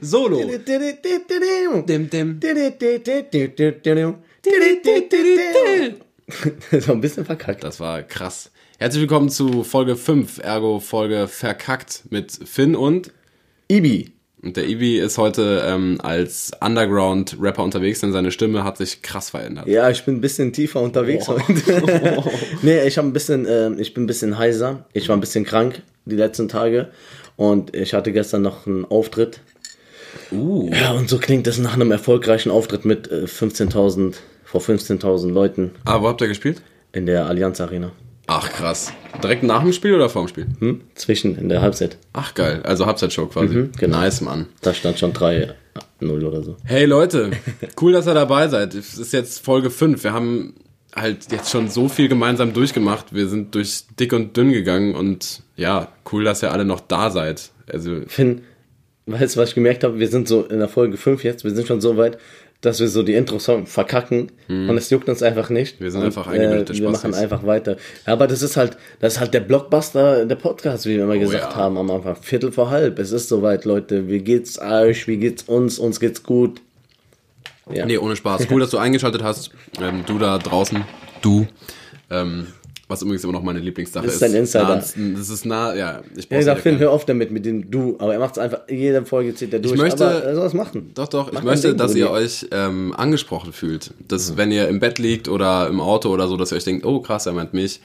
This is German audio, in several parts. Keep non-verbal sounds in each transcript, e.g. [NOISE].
Solo. So ein bisschen verkackt. Das war krass. Herzlich willkommen zu Folge 5, ergo Folge Verkackt mit Finn und Ibi. Und der Ibi ist heute ähm, als Underground-Rapper unterwegs, denn seine Stimme hat sich krass verändert. Ja, ich bin ein bisschen tiefer unterwegs Oh. heute. [LAUGHS] nee, ich habe ein bisschen, äh, ich bin ein bisschen heiser. Ich war ein bisschen krank die letzten Tage und ich hatte gestern noch einen Auftritt. Uh. Ja, und so klingt es nach einem erfolgreichen Auftritt mit äh, 15.000 vor 15.000 Leuten Ah, wo habt ihr gespielt? in der Allianz Arena. Ach, krass. Direkt nach dem Spiel oder vor dem Spiel? Hm? Zwischen in der Halbzeit. Ach, geil. Also Halbzeitshow quasi. genau. Nice, Mann. Da stand schon 3-0 oder so. Hey Leute, [LAUGHS] cool, dass ihr dabei seid. Es ist jetzt Folge 5. Wir haben halt jetzt schon so viel gemeinsam durchgemacht. Wir sind durch dick und dünn gegangen und ja, cool, dass ihr alle noch da seid. Also, Finn, weißt du, was ich gemerkt habe? Wir sind so in der Folge 5 jetzt, wir sind schon so weit, dass wir so die Intros verkacken und es juckt uns einfach nicht. Mhm. Wir sind und, einfach eingebildete äh, Wir machen einfach weiter. Aber das ist halt, das ist halt der Blockbuster der Podcast, wie wir immer gesagt Oh ja. haben am Anfang. Viertel vor halb. Es ist soweit, Leute. Wie geht's euch? Wie geht's uns? Uns geht's gut. Ja. nee, ohne Spaß. Cool, dass du eingeschaltet hast. Ähm, du da draußen. Du. Ähm, was übrigens immer noch meine Lieblingssache Das ist. ist dein Insider. Nah, das ist nah, ja. Ich Ja, brauch's ich sag, nicht Finn, hör auf damit mit dem Du. Aber er macht es einfach, jede Folge zieht er durch. möchte- aber er soll es machen. Doch, doch. Ich Mach möchte, dein Ding, dass ihr euch ähm, angesprochen fühlt. Dass, wenn ihr im Bett liegt oder im Auto oder so, dass ihr euch denkt, oh krass, er meint mich.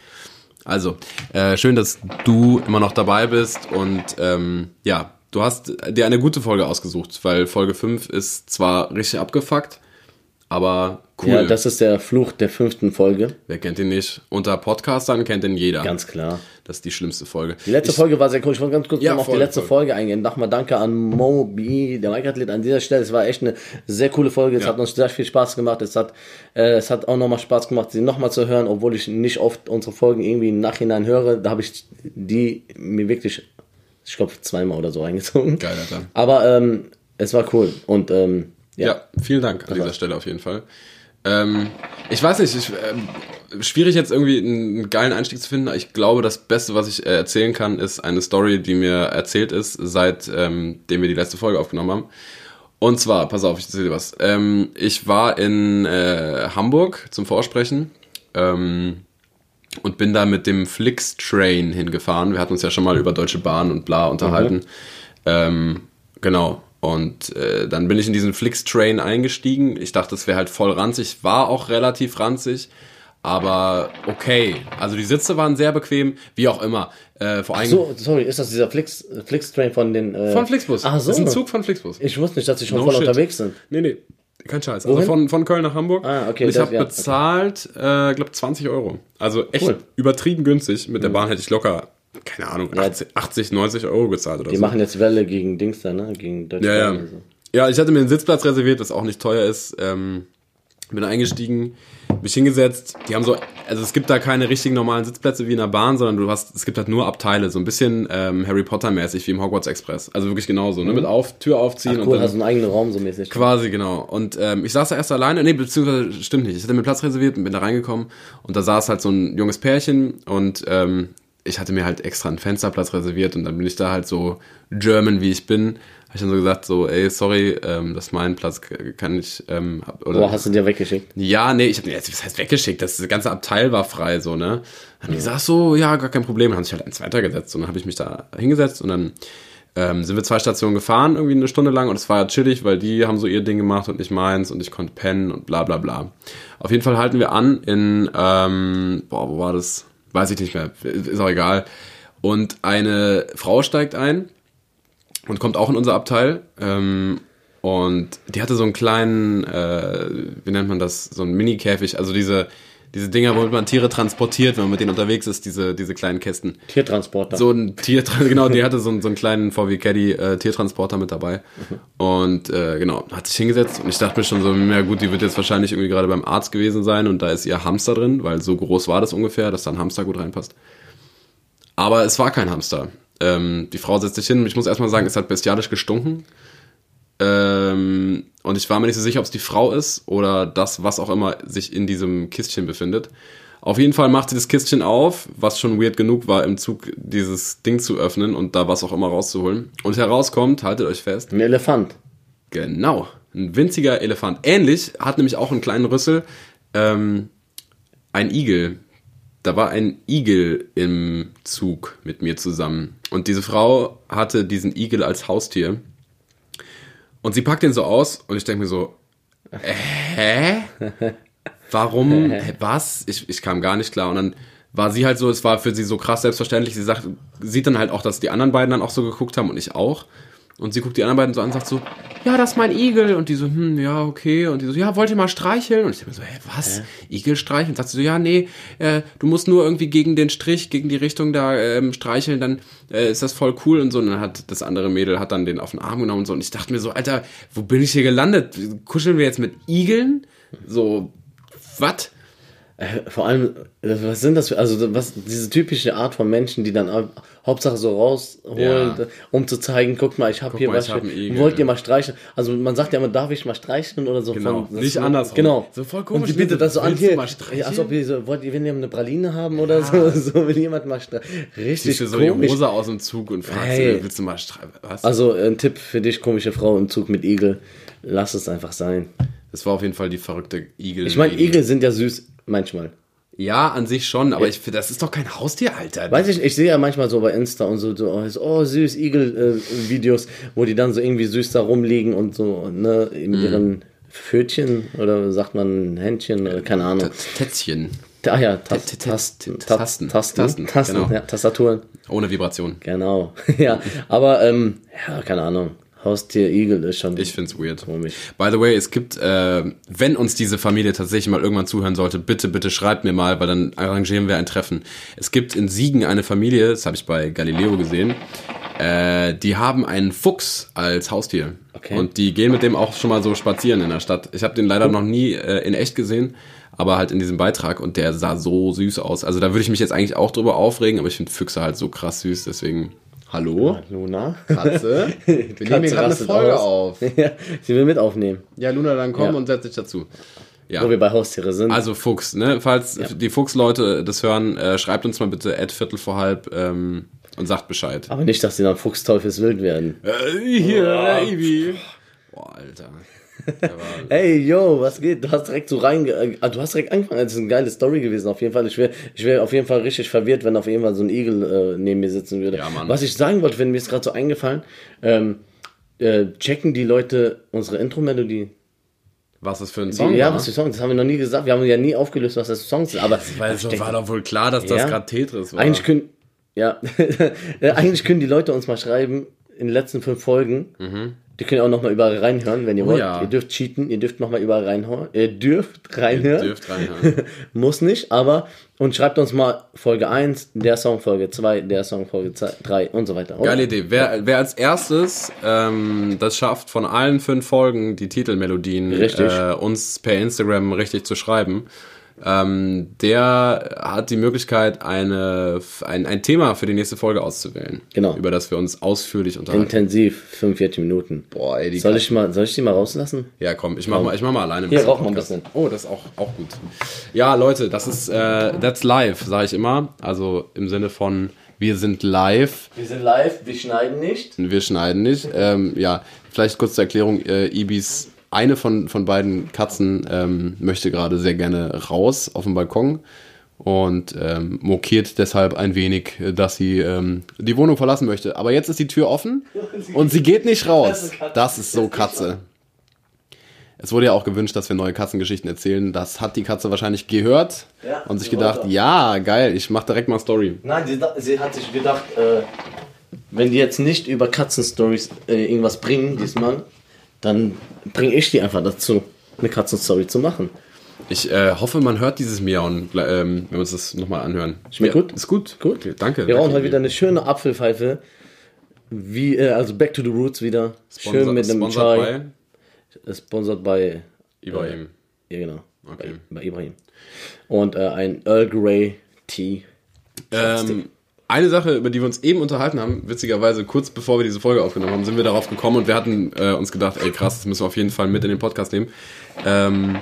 Also, äh, schön, dass du immer noch dabei bist und ähm, ja, du hast dir eine gute Folge ausgesucht, weil Folge 5 ist zwar richtig abgefuckt, aber cool. Ja, das ist der Fluch der fünften Folge. Wer kennt ihn nicht? Unter Podcastern kennt ihn jeder. Ganz klar. Das ist die schlimmste Folge. Die letzte ich, Folge war sehr cool. Ich wollte ganz kurz Ja, noch auf voll, die letzte voll. Folge eingehen. Nochmal danke an Mobi, der Mike-Athlet an dieser Stelle. Es war echt eine sehr coole Folge. Es Ja. hat uns sehr viel Spaß gemacht. Es hat, äh, es hat auch nochmal Spaß gemacht, sie nochmal zu hören, obwohl ich nicht oft unsere Folgen irgendwie im Nachhinein höre. Da habe ich die mir wirklich, ich glaube, zweimal oder so reingezogen. Geil, Alter. Aber ähm, es war cool. Und ähm, ja. Ja, vielen Dank an dieser Stelle auf jeden Fall. Ähm, ich weiß nicht, ich, ähm, schwierig jetzt irgendwie einen geilen Einstieg zu finden. Ich glaube, das Beste, was ich äh, erzählen kann, ist eine Story, die mir erzählt ist, seit ähm, wir die letzte Folge aufgenommen haben. Und zwar, pass auf, ich erzähle dir was. Ähm, ich war in äh, Hamburg zum Vorsprechen ähm, und bin da mit dem Flix-Train hingefahren. Wir hatten uns ja schon mal über Deutsche Bahn und bla unterhalten. Ähm, genau. Und äh, dann bin ich in diesen Flix-Train eingestiegen. Ich dachte, es wäre halt voll ranzig. War auch relativ ranzig. Aber okay. Also die Sitze waren sehr bequem, wie auch immer. Äh, vor allem So, sorry, ist das dieser Flix, Flix-Train von den. Äh, von Flixbus. Ach so. Das ist ein Zug von Flixbus. Ich wusste nicht, dass sie schon No voll shit. unterwegs sind. Nee, nee. Kein Scheiß. Also Wohin? von, von Köln nach Hamburg. Ah, okay, Und ich habe ja, okay. bezahlt, äh, glaube 20 Euro. Also echt Cool. Mhm. übertrieben günstig. Mit der Bahn hätte ich locker, keine Ahnung, 80, 80 90 Euro gezahlt oder Die so. machen jetzt Welle gegen Dings da, ne? Gegen Deutsche Ja, ja. Und so. Ja, ich hatte mir einen Sitzplatz reserviert, was auch nicht teuer ist. Ähm, bin eingestiegen, mich hingesetzt. Die haben so, also es gibt da keine richtigen normalen Sitzplätze wie in der Bahn, sondern du hast, es gibt halt nur Abteile, so ein bisschen ähm, Harry Potter mäßig wie im Hogwarts Express. Also wirklich genauso, ne? Mit auf, Tür aufziehen Mhm. Ach, und cool, dann hast du einen eigenen Raum so mäßig. Quasi, genau. Und ähm, ich saß da erst alleine, nee, beziehungsweise stimmt nicht. Ich hatte mir Platz reserviert und bin da reingekommen und da saß halt so ein junges Pärchen und ähm, ich hatte mir halt extra einen Fensterplatz reserviert und dann bin ich da halt so German, wie ich bin. Habe ich dann so gesagt, so, ey, sorry, ähm, das ist mein Platz, kann ich, ähm, oder Boah, hast du dir weggeschickt? ja, nee, ich habe jetzt was heißt weggeschickt, das ganze Abteil war frei so, ne? Dann haben die gesagt, so, ja, gar kein Problem, dann haben sich halt eins weitergesetzt und dann habe ich mich da hingesetzt und dann ähm, sind wir zwei Stationen gefahren, irgendwie eine Stunde lang und es war ja chillig, weil die haben so ihr Ding gemacht und nicht meins und ich konnte pennen und bla bla bla. Auf jeden Fall halten wir an in, ähm, boah, wo war das? Weiß ich nicht mehr, ist auch egal. Und eine Frau steigt ein und kommt auch in unser Abteil. Ähm, und die hatte so einen kleinen, äh, wie nennt man das, so einen Mini-Käfig, also diese, diese Dinger, womit man Tiere transportiert, wenn man mit denen unterwegs ist, diese, diese kleinen Kästen. Tiertransporter. So ein Tier, genau, die hatte so, einen- so einen kleinen VW Caddy äh, Tiertransporter mit dabei. Und äh, genau, hat sich hingesetzt und ich dachte mir schon so, ja gut, die wird jetzt wahrscheinlich irgendwie gerade beim Arzt gewesen sein und da ist ihr Hamster drin, weil so groß war das ungefähr, dass da ein Hamster gut reinpasst. Aber es war kein Hamster. Ähm, die Frau setzt sich hin ich muss erstmal sagen, es hat bestialisch gestunken. Ähm, und ich war mir nicht so sicher, ob es die Frau ist oder das, was auch immer sich in diesem Kistchen befindet. Auf jeden Fall macht sie das Kistchen auf, was schon weird genug war, im Zug dieses Ding zu öffnen und da was auch immer rauszuholen. Und herauskommt, haltet euch fest, Ein Elefant. Genau, ein winziger Elefant. Ähnlich hat nämlich auch einen kleinen Rüssel ähm, ein Igel. Da war ein Igel im Zug mit mir zusammen. Und diese Frau hatte diesen Igel als Haustier. Und sie packt den so aus und ich denke mir so, äh, hä? Warum? [LAUGHS] Was? Ich, ich kam gar nicht klar. Und dann war sie halt so, es war für sie so krass selbstverständlich. Sie sagt, sieht dann halt auch, dass die anderen beiden dann auch so geguckt haben und ich auch. Und sie guckt die anderen beiden so an und sagt so, ja, das ist mein Igel. Und die so, hm, ja, okay. Und die so, ja, wollt ihr mal streicheln? Und ich denke mir so, hä, was? Igel streicheln? Und sagt sie so, ja, nee, äh, du musst nur irgendwie gegen den Strich, gegen die Richtung da ähm, streicheln, dann äh, ist das voll cool und so. Und dann hat das andere Mädel hat dann den auf den Arm genommen und so. Und ich dachte mir so, Alter, wo bin ich hier gelandet? Kuscheln wir jetzt mit Igeln? So, was? Äh, Vor allem, äh, was sind das für, also was, diese typische Art von Menschen, die dann hau- Hauptsache so rausholen, Ja. äh, um zu zeigen, guck mal, ich habe hier mal, was, hab wollt ihr mal streicheln? Also man sagt ja immer, darf ich mal streicheln oder so. Genau, von, nicht andersrum. Genau. So voll komisch, Und die ne? bietet das so an, hier, streicheln? als ob ihr so, wollt ihr, wenn ihr eine Praline haben oder so, [LAUGHS] so will jemand mal streicheln. Richtig Ziehst du so die komisch. Hose aus dem Zug und fragst, Hey. äh, willst du mal streicheln? Also ein Tipp für dich, komische Frau im Zug mit Igel, lass es einfach sein. das war auf jeden Fall die verrückte Igel. Ich meine, Igel sind ja süß, manchmal. Ja, an sich schon, aber ich das ist doch kein Haustier, Alter. Weiß ich, ich sehe ja manchmal so bei Insta und so, so oh, oh süß, Igel-Videos, wo die dann so irgendwie süß da rumliegen und so, ne, Mhm. mit ihren Pfötchen oder sagt man Händchen oder keine Ahnung. Tätzchen. Ah ja. Tasten, Tasten, Tasten, genau. ja, Tastaturen, Ohne Vibration. genau. [LAUGHS] ja, aber, ähm, ja, keine Ahnung. Haustier, Igel ist schon Ich find's weird. komisch. By the way, es gibt, äh, wenn uns diese Familie tatsächlich mal irgendwann zuhören sollte, bitte, bitte schreibt mir mal, weil dann arrangieren wir ein Treffen. Es gibt in Siegen eine Familie, das habe ich bei Galileo gesehen, äh, die haben einen Fuchs als Haustier. Okay. Und die gehen mit dem auch schon mal so spazieren in der Stadt. Ich habe den leider noch nie äh, in echt gesehen, aber halt in diesem Beitrag und der sah so süß aus. Also da würde ich mich jetzt eigentlich auch drüber aufregen, aber ich finde Füchse halt so krass süß, deswegen. Hallo? Luna? Katze? [LAUGHS] Wir nehmen hier gerade eine Folge aus. auf. [LAUGHS] ja, sie will mit aufnehmen, Ja, Luna, dann komm Ja. und setz dich dazu. Ja. wo wir bei Haustiere sind. Also Fuchs, ne? Falls die Fuchsleute das hören, äh, schreibt uns mal bitte at Viertel vor halb ähm, und sagt Bescheid. aber nicht, dass sie dann Fuchsteufelswild werden. Äh, hier, Baby. Boah, Alter. Hey, [LAUGHS] yo, was geht? Du hast direkt so rein, äh, du hast direkt angefangen. Das ist eine geile Story gewesen, auf jeden Fall. Ich wäre ich wär auf jeden Fall richtig verwirrt, wenn auf jeden Fall so ein Igel äh, neben mir sitzen würde. Ja, Mann. Was ich sagen wollte, wenn mir ist gerade so eingefallen, ähm, äh, checken die Leute unsere Intro-Melodie? was ist für ein Song? Ja, war? was für Songs? Das haben wir noch nie gesagt. Wir haben ja nie aufgelöst, was das für Songs sind. Aber Weil denk- war doch wohl klar, dass das Ja. gerade Tetris war. eigentlich können, ja, [LAUGHS] eigentlich können die Leute uns mal schreiben in den letzten fünf Folgen. Die können auch noch mal überall reinhören, wenn ihr wollt. Mhm. ja. Ihr dürft cheaten, ihr dürft noch mal überall reinhören. Ihr dürft reinhören. Ihr dürft reinhören. [LAUGHS] Muss nicht, aber und schreibt uns mal Folge 1, der Song Folge 2, der Song Folge 3 und so weiter. oder? Geile Idee. Wer, wer als erstes ähm, das schafft, von allen fünf Folgen die Titelmelodien äh, uns per Instagram richtig zu schreiben, ähm, der hat die Möglichkeit, eine, ein, ein Thema für die nächste Folge auszuwählen. Genau. Über das wir uns ausführlich unterhalten. Intensiv, 45 Minuten. Boah, ey, die Soll ich mal, soll ich die mal rauslassen? Ja, komm, ich mach mal, ich mach mal alleine. ein Hier, bisschen rauch mal ein bisschen. Oh, das ist auch, auch gut. Ja, Leute, das ist, äh, that's live, sage ich immer. Also im Sinne von, wir sind live, Wir sind live, wir schneiden nicht. wir schneiden nicht. Ähm, ja, vielleicht kurz zur Erklärung, äh, Ibis, eine von, von beiden Katzen ähm, möchte gerade sehr gerne raus auf den Balkon und ähm, mokiert deshalb ein wenig, äh, dass sie ähm, die Wohnung verlassen möchte. Aber jetzt ist die Tür offen und sie geht nicht raus. Das ist so Katze. Es wurde ja auch gewünscht, dass wir neue Katzengeschichten erzählen. Das hat die Katze wahrscheinlich gehört Ja, und sich gedacht, ja, geil, ich mach direkt mal Story. Nein, sie, sie hat sich gedacht, äh, wenn die jetzt nicht über Katzenstories äh, irgendwas bringen diesmal, dann bringe ich die einfach dazu, eine Katzenstory zu machen. Ich äh, hoffe, man hört dieses Miauen, ähm, wenn wir uns das nochmal anhören. Schmeckt ja, gut? Ist gut. Gut. Okay, danke. Wir danke, rauchen heute wieder eine schöne Apfelpfeife. Wie, äh, also Back to the Roots wieder. Sponsor- Schön mit einem sponsored Chai. Äh, Sponsored bei, bei Ibrahim. ja genau, Okay. bei, bei Ibrahim. Und äh, ein Earl Grey Tea. Ähm, eine Sache, über die wir uns eben unterhalten haben, witzigerweise kurz bevor wir diese Folge aufgenommen haben, sind wir darauf gekommen und wir hatten äh, uns gedacht, ey krass, das müssen wir auf jeden Fall mit in den Podcast nehmen. Ähm,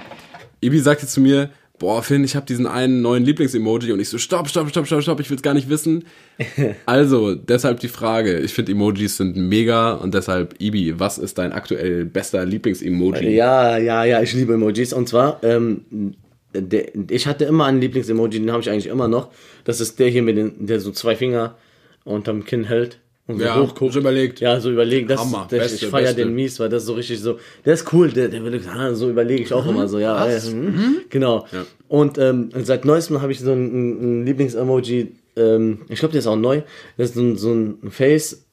Ibi sagte zu mir, boah Finn, ich habe diesen einen neuen Lieblings-Emoji und ich so, stopp, stopp, stopp, stopp, stopp, ich will's gar nicht wissen. [LAUGHS] also, deshalb die Frage, ich finde Emojis sind mega und deshalb, Ibi, was ist dein aktuell bester Lieblings-Emoji? Ja, ja, ja, ich liebe Emojis. Und zwar, ähm, der, ich hatte immer einen Lieblings-Emoji, den habe ich eigentlich immer noch. Das ist der hier mit den, der so zwei Finger unterm Kinn hält. Und so Ja, hochguckt. so überlegt. Ja, so überlegt. Das, Hammer, das, beste, ich feiere beste. den mies, weil das so richtig so. Der ist cool, der, der will, ah, so überlege ich auch immer so, ja. Was? Äh, mhm. Genau. Ja. Und ähm, seit neuestem habe ich so ein, ein Lieblings-Emoji, ähm, ich glaube, der ist auch neu. Das ist so ein, so ein Face,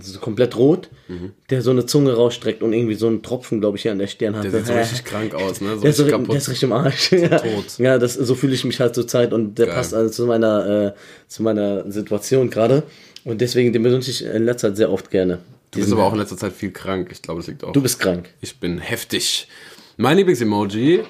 so komplett rot, Mhm. der so eine Zunge rausstreckt und irgendwie so einen Tropfen, glaube ich, hier an der Stirn hat. Der sieht so richtig krank aus, ne? So Der ist, so, richtig der ist richtig im Arsch. ja, tot. ja das, so fühle ich mich halt zur Zeit und der Geil. passt also zu meiner, äh, zu meiner Situation gerade. Und deswegen, den benutze ich in letzter Zeit sehr oft gerne. Du bist aber auch in letzter Zeit viel krank. Ich glaube, das liegt auch. Du bist krank. Ich bin heftig. Mein Lieblings-Emoji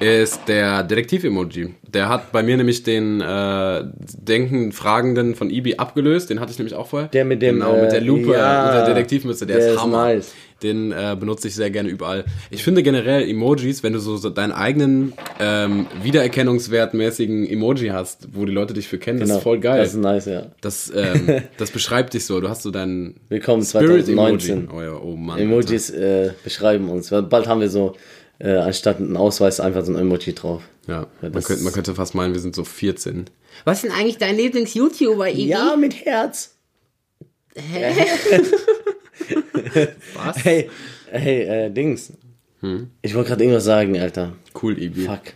ist der Detektiv-Emoji. Der hat bei mir nämlich den äh, Denken Fragenden von Ibi abgelöst. Den hatte ich nämlich auch vorher. Der mit dem, Genau, mit der äh, Lupe ja, und der Detektivmütze. Der, der ist ist Hammer. nice. Den äh, benutze ich sehr gerne überall. Ich finde generell Emojis, wenn du so, so deinen eigenen ähm, wiedererkennungswertmäßigen Emoji hast, wo die Leute dich für kennen, das ist voll geil. Genau. Das ist nice, ja. Das, ähm, [LAUGHS] das beschreibt dich so. Du hast so deinen Willkommen Spirit 2019. Emoji. Oh, ja, oh Mann. Emojis äh, beschreiben uns. Bald haben wir so, äh, anstatt einen Ausweis, einfach so ein Emoji drauf. Ja, Ja, man, könnte, man könnte fast meinen, wir sind so 14. Was ist denn eigentlich dein Lieblings-YouTuber, Ibi? Ja, mit Herz. [LAUGHS] Was? Hey, hey, äh, Dings. Hm? Ich wollte gerade irgendwas sagen, Alter. Cool, Ibi. Fuck.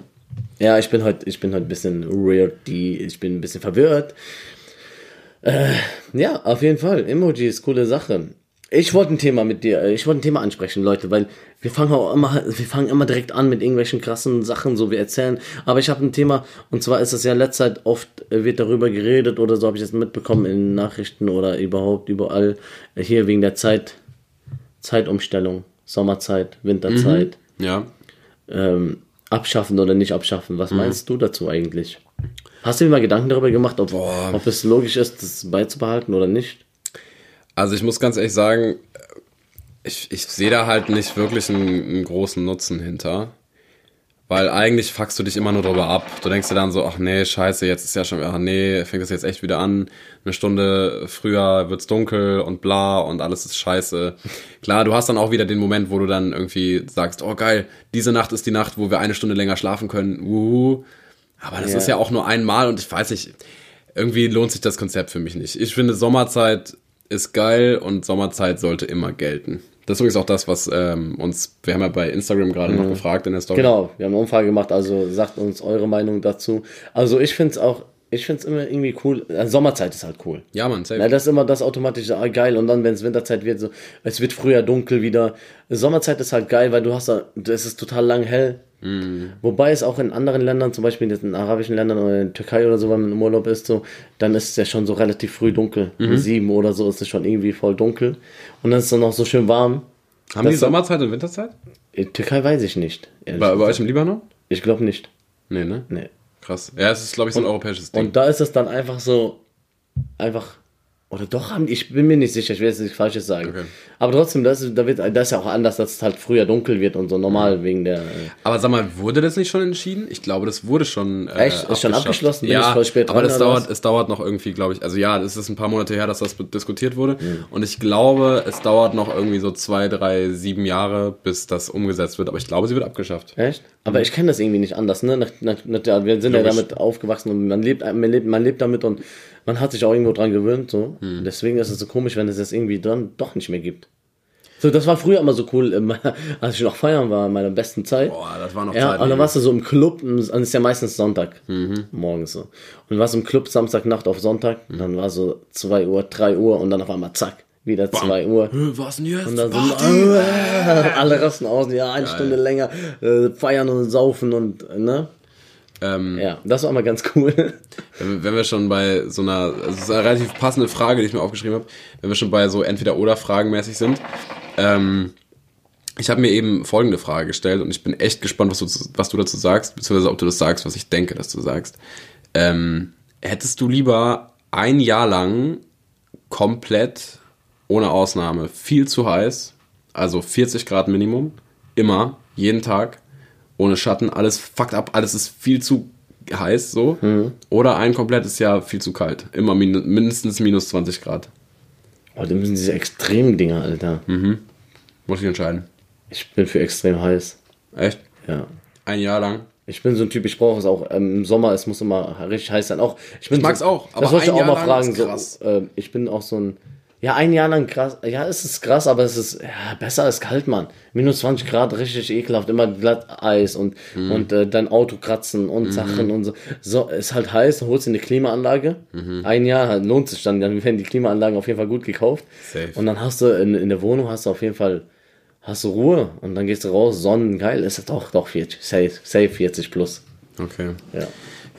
Ja, ich bin heute, ich bin heute ein bisschen weird, die, ich bin ein bisschen verwirrt. Äh, ja, auf jeden Fall. Emojis, coole Sache. Ich wollte ein Thema mit dir, äh, ich wollte ein Thema ansprechen, Leute, weil wir fangen auch immer, wir fangen immer direkt an mit irgendwelchen krassen Sachen, so wir erzählen. Aber ich habe ein Thema, und zwar ist es ja in letzter Zeit oft, äh, wird darüber geredet oder so habe ich das mitbekommen in Nachrichten oder überhaupt überall, äh, hier wegen der Zeit, Zeitumstellung, Sommerzeit, Winterzeit Ja. ähm, abschaffen oder nicht abschaffen. Was meinst du dazu eigentlich? Hast du dir mal Gedanken darüber gemacht, ob, Boah. ob es logisch ist, das beizubehalten oder nicht? Also ich muss ganz ehrlich sagen, ich, ich sehe da halt nicht wirklich einen, einen großen Nutzen hinter. Weil eigentlich fuckst du dich immer nur drüber ab. Du denkst dir dann so, ach nee, scheiße, jetzt ist ja schon, ach nee, fängt das jetzt echt wieder an. Eine Stunde früher wird's dunkel und bla und alles ist scheiße. Klar, du hast dann auch wieder den Moment, wo du dann irgendwie sagst, oh geil, diese Nacht ist die Nacht, wo wir eine Stunde länger schlafen können. Uhu. Aber das Ja. ist ja auch nur einmal und ich weiß nicht, irgendwie lohnt sich das Konzept für mich nicht. Ich finde, Sommerzeit ist geil und Sommerzeit sollte immer gelten. Das ist übrigens auch das, was ähm, uns, wir haben ja bei Instagram gerade noch gefragt in der Story. Genau, wir haben eine Umfrage gemacht, also sagt uns eure Meinung dazu. Also ich finde es auch, ich finde es immer irgendwie cool. Also Sommerzeit ist halt cool. Ja, Mann, safe. Ja, das ist immer das automatisch ah, geil und dann, wenn es Winterzeit wird, so, es wird früher dunkel wieder. Sommerzeit ist halt geil, weil du hast da, es ist total lang hell. Wobei es auch in anderen Ländern, zum Beispiel in den arabischen Ländern oder in der Türkei oder so, wenn man im Urlaub ist, so, dann ist es ja schon so relativ früh dunkel. Um sieben oder so ist es schon irgendwie voll dunkel. Und dann ist es dann auch so schön warm. haben die Sommerzeit und Winterzeit? In Türkei weiß ich nicht. Bei, bei euch im Libanon? Ich glaube nicht. Nee, ne? Nee. Krass. Ja, es ist, glaube ich, so ein europäisches Ding. Und da ist es dann einfach so, einfach, oder doch haben ich bin mir nicht sicher, ich will jetzt nichts Falsches sagen. Okay. Aber trotzdem, das ist, da wird, das ist ja auch anders, dass es halt früher dunkel wird und so normal wegen der, äh, Aber sag mal, wurde das nicht schon entschieden? Ich glaube, das wurde schon. Äh, Echt? Ist schon abgeschlossen? Bin Ja, ich voll spät aber dran, das dauert, was? es dauert noch irgendwie, glaube ich. Also ja, es ist ein paar Monate her, dass das diskutiert wurde. Mhm. Und ich glaube, es dauert noch irgendwie so zwei, drei, sieben Jahre, bis das umgesetzt wird. Aber ich glaube, sie wird abgeschafft. echt? Aber ich kenne das irgendwie nicht anders, ne? Nach, nach, nach, ja, wir sind ja Logisch. damit aufgewachsen und man lebt, man lebt, man lebt damit und man hat sich auch irgendwo dran gewöhnt, so. Hm. Deswegen ist es so komisch, wenn es das irgendwie dann doch nicht mehr gibt. So, das war früher immer so cool, äh, [LAUGHS] als ich noch feiern war, in meiner besten Zeit. Boah, das war noch Ja, Zeit. und dann warst du so im Club, und es ist ja meistens Sonntag, Mhm. morgens so. Und du warst im Club Samstagnacht auf Sonntag, und dann war so 2 Uhr, 3 Uhr und dann auf einmal zack, wieder 2 Uhr. Was denn jetzt? Und dann Party! [LAUGHS] alle rasten aus, ja, eine Stunde länger äh, feiern und saufen und, äh, ne? Ähm, Ja, das war mal ganz cool. [LAUGHS] Wenn, wir schon bei so einer, also es ist eine relativ passende Frage, die ich mir aufgeschrieben habe, wenn wir schon bei so Entweder-Oder-Fragen mäßig sind. Ähm, ich habe mir eben folgende Frage gestellt und ich bin echt gespannt, was du, was du dazu sagst, beziehungsweise ob du das sagst, was ich denke, dass du sagst. Ähm, hättest du lieber ein Jahr lang komplett ohne Ausnahme viel zu heiß, also 40 Grad Minimum, immer, jeden Tag, ohne Schatten, alles fuckt ab, alles ist viel zu heiß so. Oder ein komplettes Jahr viel zu kalt, immer min mindestens minus 20 Grad. Oh, das müssen diese extremen Dinger, Alter. Muss ich entscheiden. Ich bin für extrem heiß. Echt? Ja. Ein Jahr lang. Ich bin so ein Typ, ich brauche es auch ähm, im Sommer, es muss immer richtig heiß sein. Auch, ich bin Ich mag's so, auch, aber das wollte ich auch Jahr mal fragen. So, ähm, ich bin auch so ein, ja, ein Jahr lang krass. Ja, es ist krass, aber es ist ja, besser als kalt, Mann. Minus 20 Grad, richtig ekelhaft, immer glatt Eis und, Mhm. und äh, dein Auto kratzen und Sachen und so. So, ist halt heiß, holst du eine Klimaanlage. Mhm. Ein Jahr halt, lohnt sich dann, dann werden die Klimaanlagen auf jeden Fall gut gekauft. Safe. Und dann hast du in, in der Wohnung hast du auf jeden Fall hast du Ruhe und dann gehst du raus, Sonnen, geil, ist doch, doch 40, safe, safe 40 plus. Okay. Ja.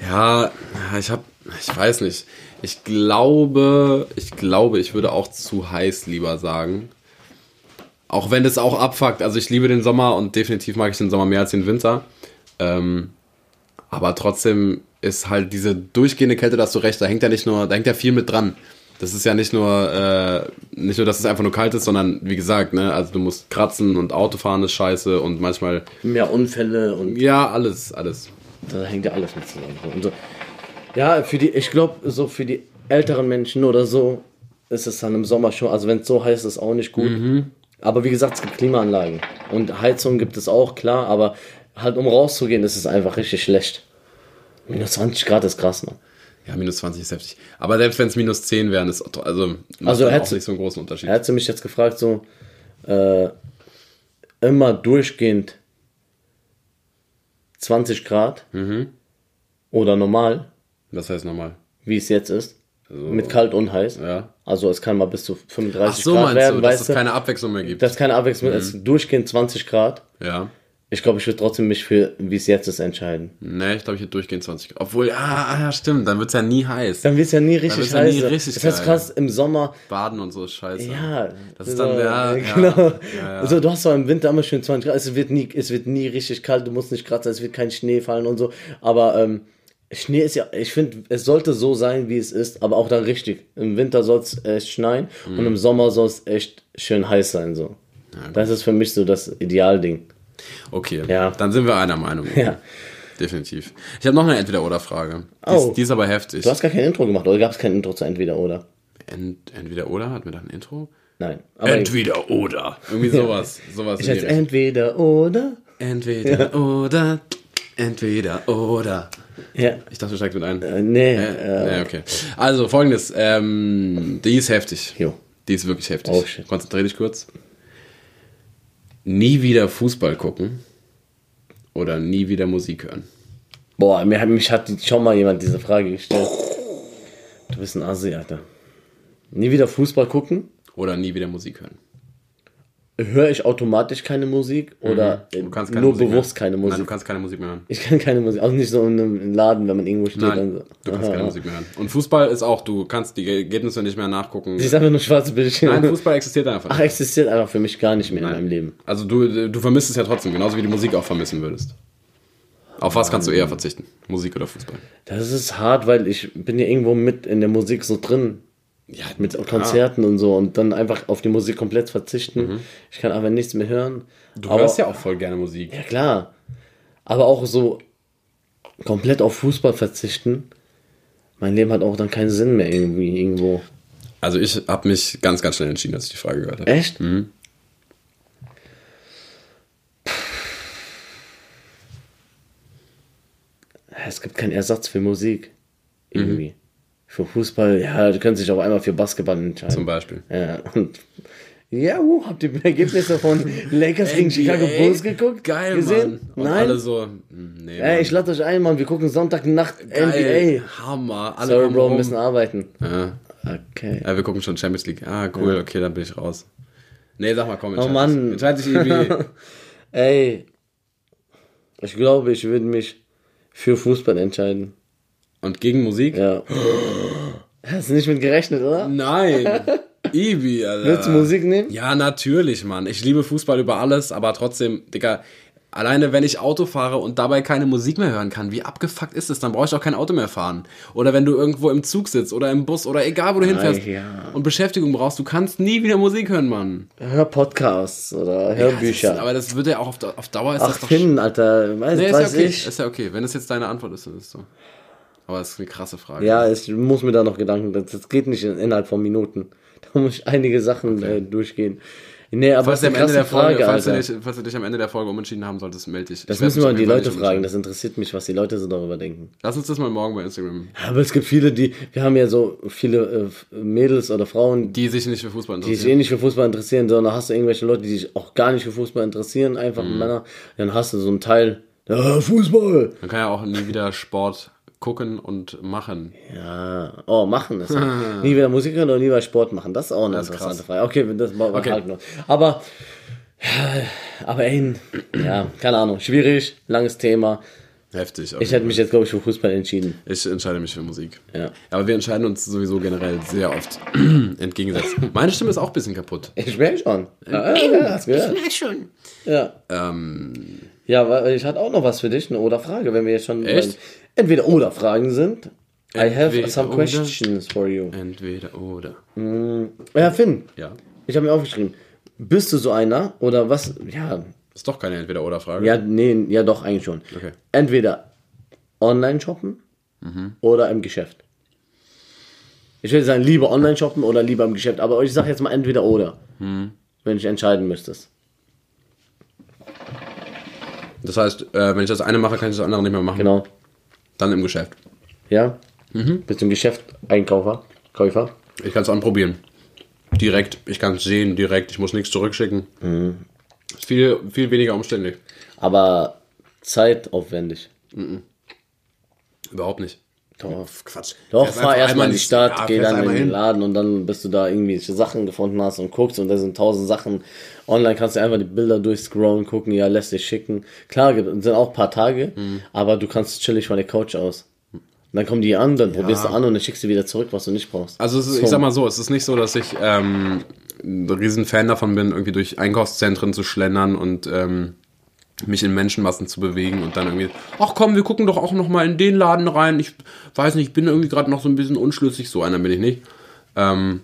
Ja, ich hab, ich weiß nicht. Ich glaube, ich glaube, ich würde auch zu heiß lieber sagen. Auch wenn es auch abfuckt. Also ich liebe den Sommer und definitiv mag ich den Sommer mehr als den Winter. Ähm, aber trotzdem ist halt diese durchgehende Kälte, da hast du recht, da hängt ja nicht nur, da hängt ja viel mit dran. Das ist ja nicht nur, äh, nicht nur, dass es einfach nur kalt ist, sondern wie gesagt, ne, also du musst kratzen und Autofahren ist scheiße und manchmal, Mehr Unfälle und ja, alles, alles. da hängt ja alles mit zusammen. Und so. Ja, für die, ich glaube, so für die älteren Menschen oder so ist es dann im Sommer schon, also wenn es so heiß ist, auch nicht gut. Aber wie gesagt, es gibt Klimaanlagen und Heizung gibt es auch, klar, aber halt um rauszugehen, ist es einfach richtig schlecht. Minus 20 Grad ist krass, man. Ja, minus 20 ist heftig. Aber selbst wenn es minus 10 wären, ist also, Also hättest- auch nicht so einen großen Unterschied. Er hat sie mich jetzt gefragt, so äh, immer durchgehend 20 Grad oder normal, Das heißt nochmal. wie es jetzt ist, mit kalt und heiß. Ja. Also es kann mal bis zu 35 Ach so, Grad meinst werden, du, dass es keine Abwechslung mehr gibt? Das ist keine Abwechslung, es ist durchgehend 20 Grad. ja. Ich glaube, ich würde trotzdem mich für, wie es jetzt ist, entscheiden. Nee, ich glaube, ich hätte durchgehend 20 Grad. Obwohl, ah, ah, ja, stimmt, dann wird's ja nie heiß. Dann wird es ja nie richtig wird's ja nie heiß. richtig das heißt krass, im Sommer, Baden und so ist scheiße. ja. Das ist so, dann, ja, ja, genau. ja, ja. Also du hast zwar im Winter immer schön 20 Grad, es wird nie, es wird nie richtig kalt, du musst nicht kratzen, es wird kein Schnee fallen und so. Aber ähm, Schnee ist ja, ich finde, es sollte so sein, wie es ist, aber auch dann richtig. Im Winter soll es echt schneien und Mhm. im Sommer soll es echt schön heiß sein. So. das ist für mich so das Idealding. Okay, Ja. dann sind wir einer Meinung. Ja. Definitiv. Ich habe noch eine Entweder-Oder-Frage. Die, Oh. ist, die ist aber heftig. Du hast gar kein Intro gemacht, oder gab es kein Intro zu Entweder oder? Ent, Entweder-Oder? Hatten wir da ein Intro? Nein. Entweder-Oder. Irgendwie sowas. sowas ich in die heiße Ja. Ich dachte, du steigst mit ein. Äh, nee. Äh, Äh, okay. Also, folgendes. Ähm, die ist heftig. Jo. Die ist wirklich heftig. Oh, shit. Konzentrier dich kurz. Nie wieder Fußball gucken oder nie wieder Musik hören. Boah, mir, hat- mich hat schon mal jemand diese Frage gestellt. Du bist ein Assi, Alter. Nie wieder Fußball gucken? Oder nie wieder Musik hören. Höre ich automatisch keine Musik oder äh, Mhm. Du kannst keine nur Musik bewusst mehr. keine Nein, du Musik? kannst keine Musik mehr hören. ich kann keine Musik, auch nicht so in einem Laden, wenn man irgendwo steht. Nein, und so. du kannst Aha. keine Musik mehr hören. Und Fußball ist auch, du kannst die Ergebnisse nicht mehr nachgucken. Das ist einfach nur schwarze Bildschirme. Nein, Fußball existiert einfach Ach, nicht. existiert einfach für mich gar nicht mehr in meinem Leben. Also du, du vermisst es ja trotzdem, genauso wie du Musik auch vermissen würdest. Auf was kannst du eher verzichten? Musik oder Fußball? Das ist hart, weil ich bin ja irgendwo mit in der Musik so drin. Ja, Mit Konzerten und so und dann einfach auf die Musik komplett verzichten. Ich kann einfach nichts mehr hören. Mhm. Du Aber- hörst ja auch voll gerne Musik. Ja, klar. Aber auch so komplett auf Fußball verzichten. Mein Leben hat auch dann keinen Sinn mehr irgendwie irgendwo. Also ich habe mich ganz, ganz schnell entschieden, als ich die Frage gehört habe. Echt? Es gibt keinen Ersatz für Musik. Irgendwie. Für Fußball, ja, du könntest dich auch einmal für Basketball entscheiden. Zum Beispiel. Ja, und ja, uh, habt ihr Ergebnisse von Lakers gegen Chicago Bulls geguckt? Geil, gesehen? Mann. Und Nein. alle so, hm, nee, Ey, ich lade euch ein, Mann. Wir gucken Sonntagnacht Geil, NBA. Hammer. Alle Sorry, Bro, wir müssen arbeiten. Ja. Okay. ja, wir gucken schon Champions League. Ah, cool, okay, dann bin ich raus. Nee, sag mal, komm, entscheid Oh, Mann. Entscheid dich irgendwie. [LAUGHS] Ey, ich glaube, ich würde mich für Fußball entscheiden. Und gegen Musik? Ja. Hast du nicht mit gerechnet, oder? Nein. [LAUGHS] Ibi, Alter. Willst du Musik nehmen? Ja, natürlich, Mann. Ich liebe Fußball über alles, aber trotzdem, Digga, Alleine wenn ich Auto fahre und dabei keine Musik mehr hören kann, wie abgefuckt ist es? Dann brauche ich auch kein Auto mehr fahren. Oder wenn du irgendwo im Zug sitzt oder im Bus oder egal wo du hinfährst ja. und Beschäftigung brauchst, du kannst nie wieder Musik hören, Mann. Hör Podcasts oder Ja, Hörbücher. das ist, aber das wird ja auch auf, auf Dauer ist Ach, das doch Finn, Alter. Weiß, Nee, ist ja weiß okay. ich. Ist ja okay. Wenn es jetzt deine Antwort ist, dann ist es so. Aber das ist eine krasse Frage. Ja, ich muss mir da noch Gedanken, das, das geht nicht in, innerhalb von Minuten. [LAUGHS] Da muss ich einige Sachen äh, durchgehen. Nee, aber Falls, das du ist am Ende der Folge, Frage, falls, du dich, falls du dich am Ende der Folge umentschieden haben solltest, melde dich. Das Ich müssen wir die Leute fragen, das interessiert mich, was die Leute so darüber denken. Lass uns das mal morgen bei Instagram. Aber es gibt viele, die, wir haben ja so viele äh, Mädels oder Frauen, Die sich nicht für Fußball die sich interessieren. eh nicht für Fußball interessieren, sondern hast du irgendwelche Leute, die sich auch gar nicht für Fußball interessieren, einfach Mhm. Männer, dann hast du so einen Teil, ja, Fußball. Man kann ja auch nie wieder Sport gucken und machen. Ja, oh, machen das. [LAUGHS] nie wieder Musik hören oder nie wieder Sport machen. Das ist auch eine Das ist interessante krass. Frage. Okay, das machen wir Okay. halt noch. Aber, ja, aber ey, ja, keine Ahnung, schwierig, langes Thema. Heftig. Ich hätte mich jetzt, glaube ich, für Fußball entschieden. Ich entscheide mich für Musik. Ja. Aber wir entscheiden uns sowieso generell sehr oft [CLEARS THROAT] entgegengesetzt. Meine Stimme ist auch ein bisschen kaputt. Ich merke schon. Ja, ja, ja, gehört. Na schon. Ja. Ähm, Ja, weil ich hatte auch noch was für dich, eine Oder-Frage, wenn wir jetzt schon Echt? bei entweder Oder-Fragen sind. I have some oder. questions for you. entweder oder. Ja, Finn, Ja. ich habe mir aufgeschrieben. Bist du so einer oder was? Ja, Ist doch keine entweder oder Frage. ja, nee, ja doch eigentlich schon. Okay. Entweder online shoppen oder im Geschäft. Ich würde sagen, lieber online shoppen oder lieber im Geschäft. Aber ich sage jetzt mal entweder oder, wenn ich entscheiden müsstest. Das heißt, äh, wenn ich das eine mache, kann ich das andere nicht mehr machen. Genau. Dann im Geschäft. Ja? Bist du im Geschäft Einkaufer? Käufer? Ich kann es anprobieren. Direkt. Ich kann es sehen, direkt. Ich muss nichts zurückschicken. Ist viel, viel weniger umständlich. Aber zeitaufwendig. Überhaupt nicht. Doch. Quatsch. Doch, fahr erstmal in die Stadt, ja, geh dann in den. Laden und dann bis du da irgendwelche Sachen gefunden hast und guckst und da sind tausend Sachen. Online kannst du einfach die Bilder durchscrollen, gucken, ja, lässt dich schicken. Klar, sind auch ein paar Tage, Mhm. aber du kannst chillig von der Couch aus. Und dann kommen die an, dann probierst du an und dann schickst du wieder zurück, was du nicht brauchst. Also ist, ich sag mal so, es ist nicht so, dass ich ähm, ein riesen Fan davon bin, irgendwie durch Einkaufszentren zu schlendern und ähm, mich in Menschenmassen zu bewegen und dann irgendwie, ach komm, wir gucken doch auch noch mal in den Laden rein. Ich weiß nicht, ich bin irgendwie gerade noch so ein bisschen unschlüssig, so einer bin ich nicht. Ähm,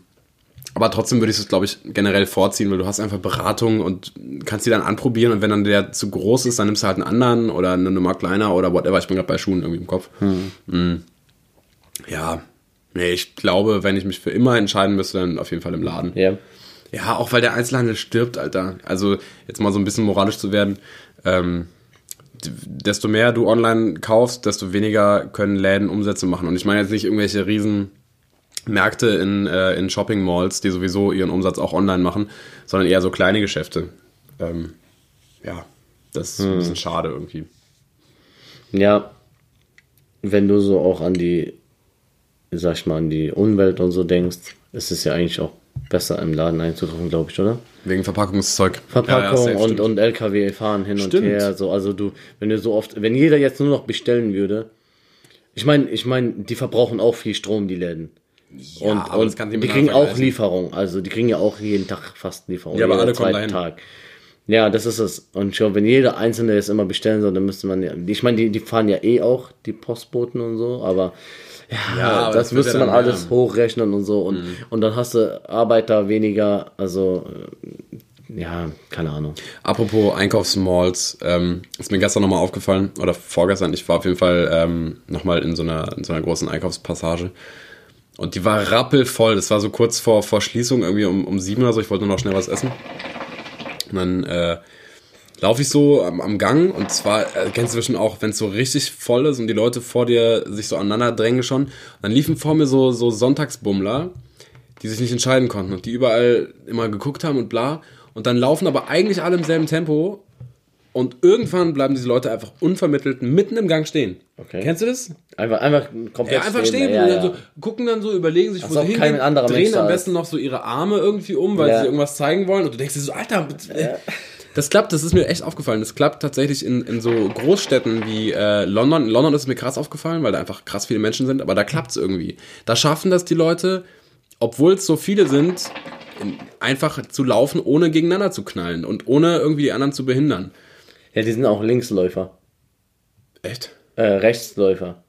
aber trotzdem würde ich es, glaube ich, generell vorziehen, weil du hast einfach Beratung und kannst die dann anprobieren und wenn dann der zu groß ist, dann nimmst du halt einen anderen oder eine Nummer kleiner oder whatever. Ich bin gerade bei Schuhen irgendwie im Kopf. Mm. Ja, nee, ich glaube, wenn ich mich für immer entscheiden müsste, dann auf jeden Fall im Laden. Ja. Ja, auch weil der Einzelhandel stirbt, Alter. Also jetzt mal so ein bisschen moralisch zu werden. Ähm, desto mehr du online kaufst, desto weniger können Läden Umsätze machen. Und ich meine jetzt nicht irgendwelche riesen Märkte in, äh, in Shopping Malls, die sowieso ihren Umsatz auch online machen, sondern eher so kleine Geschäfte. Ähm, ja, das ist ein bisschen schade irgendwie. Ja, wenn du so auch an die, sag ich mal, an die Umwelt und so denkst, ist es ja eigentlich auch besser im Laden einzukaufen, glaube ich, oder? Wegen Verpackungszeug. Verpackung Ja, ja, und, und LKW fahren hin Stimmt. und her. So, also du, wenn du so oft, wenn jeder jetzt nur noch bestellen würde, ich meine, ich meine, die verbrauchen auch viel Strom, die Läden. und aber und die nicht kriegen auch. Lieferung. Also die kriegen ja auch jeden Tag fast Lieferung. Ja, aber alle kommen dahin. Tag. Ja, das ist es. Und schon, wenn jeder Einzelne jetzt immer bestellen soll, dann müsste man ja, ich meine, die, die fahren ja eh auch, die Postboten und so, aber ja, Ja, das, das müsste man alles mehr. hochrechnen und so. Und, Mhm. und dann hast du Arbeiter weniger, also äh, ja, keine Ahnung. Apropos Einkaufsmalls, ähm, ist mir gestern nochmal aufgefallen, oder vorgestern, ich war auf jeden Fall ähm, nochmal in so einer, in so einer großen Einkaufspassage. Und die war rappelvoll. Das war so kurz vor, vor Schließung, irgendwie um, um sieben oder so. Ich wollte nur noch schnell was essen. Und dann äh, laufe ich so am, am Gang und zwar, äh, kennst du bestimmt auch, wenn es so richtig voll ist und die Leute vor dir sich so aneinander drängen schon. Dann liefen vor mir so, so Sonntagsbummler, die sich nicht entscheiden konnten und die überall immer geguckt haben und bla. Und dann laufen aber eigentlich alle im selben Tempo und irgendwann bleiben diese Leute einfach unvermittelt mitten im Gang stehen. Okay. Kennst du das? Einfach, einfach komplett Ja, einfach stehen, Ja, und ja. dann so, gucken dann so, überlegen sich, wo sie hingehen, Mensch drehen da am besten noch so ihre Arme irgendwie um, weil Ja. sie irgendwas zeigen wollen und du denkst dir so, Alter, äh, [LAUGHS] das klappt, das ist mir echt aufgefallen. Das klappt tatsächlich in, in so Großstädten wie äh, London. In London ist es mir krass aufgefallen, weil da einfach krass viele Menschen sind, aber da klappt es irgendwie. Da schaffen das die Leute, obwohl es so viele sind, in, einfach zu laufen, ohne gegeneinander zu knallen und ohne irgendwie die anderen zu behindern. Ja, die sind auch Linksläufer. Echt? Äh, Rechtsläufer.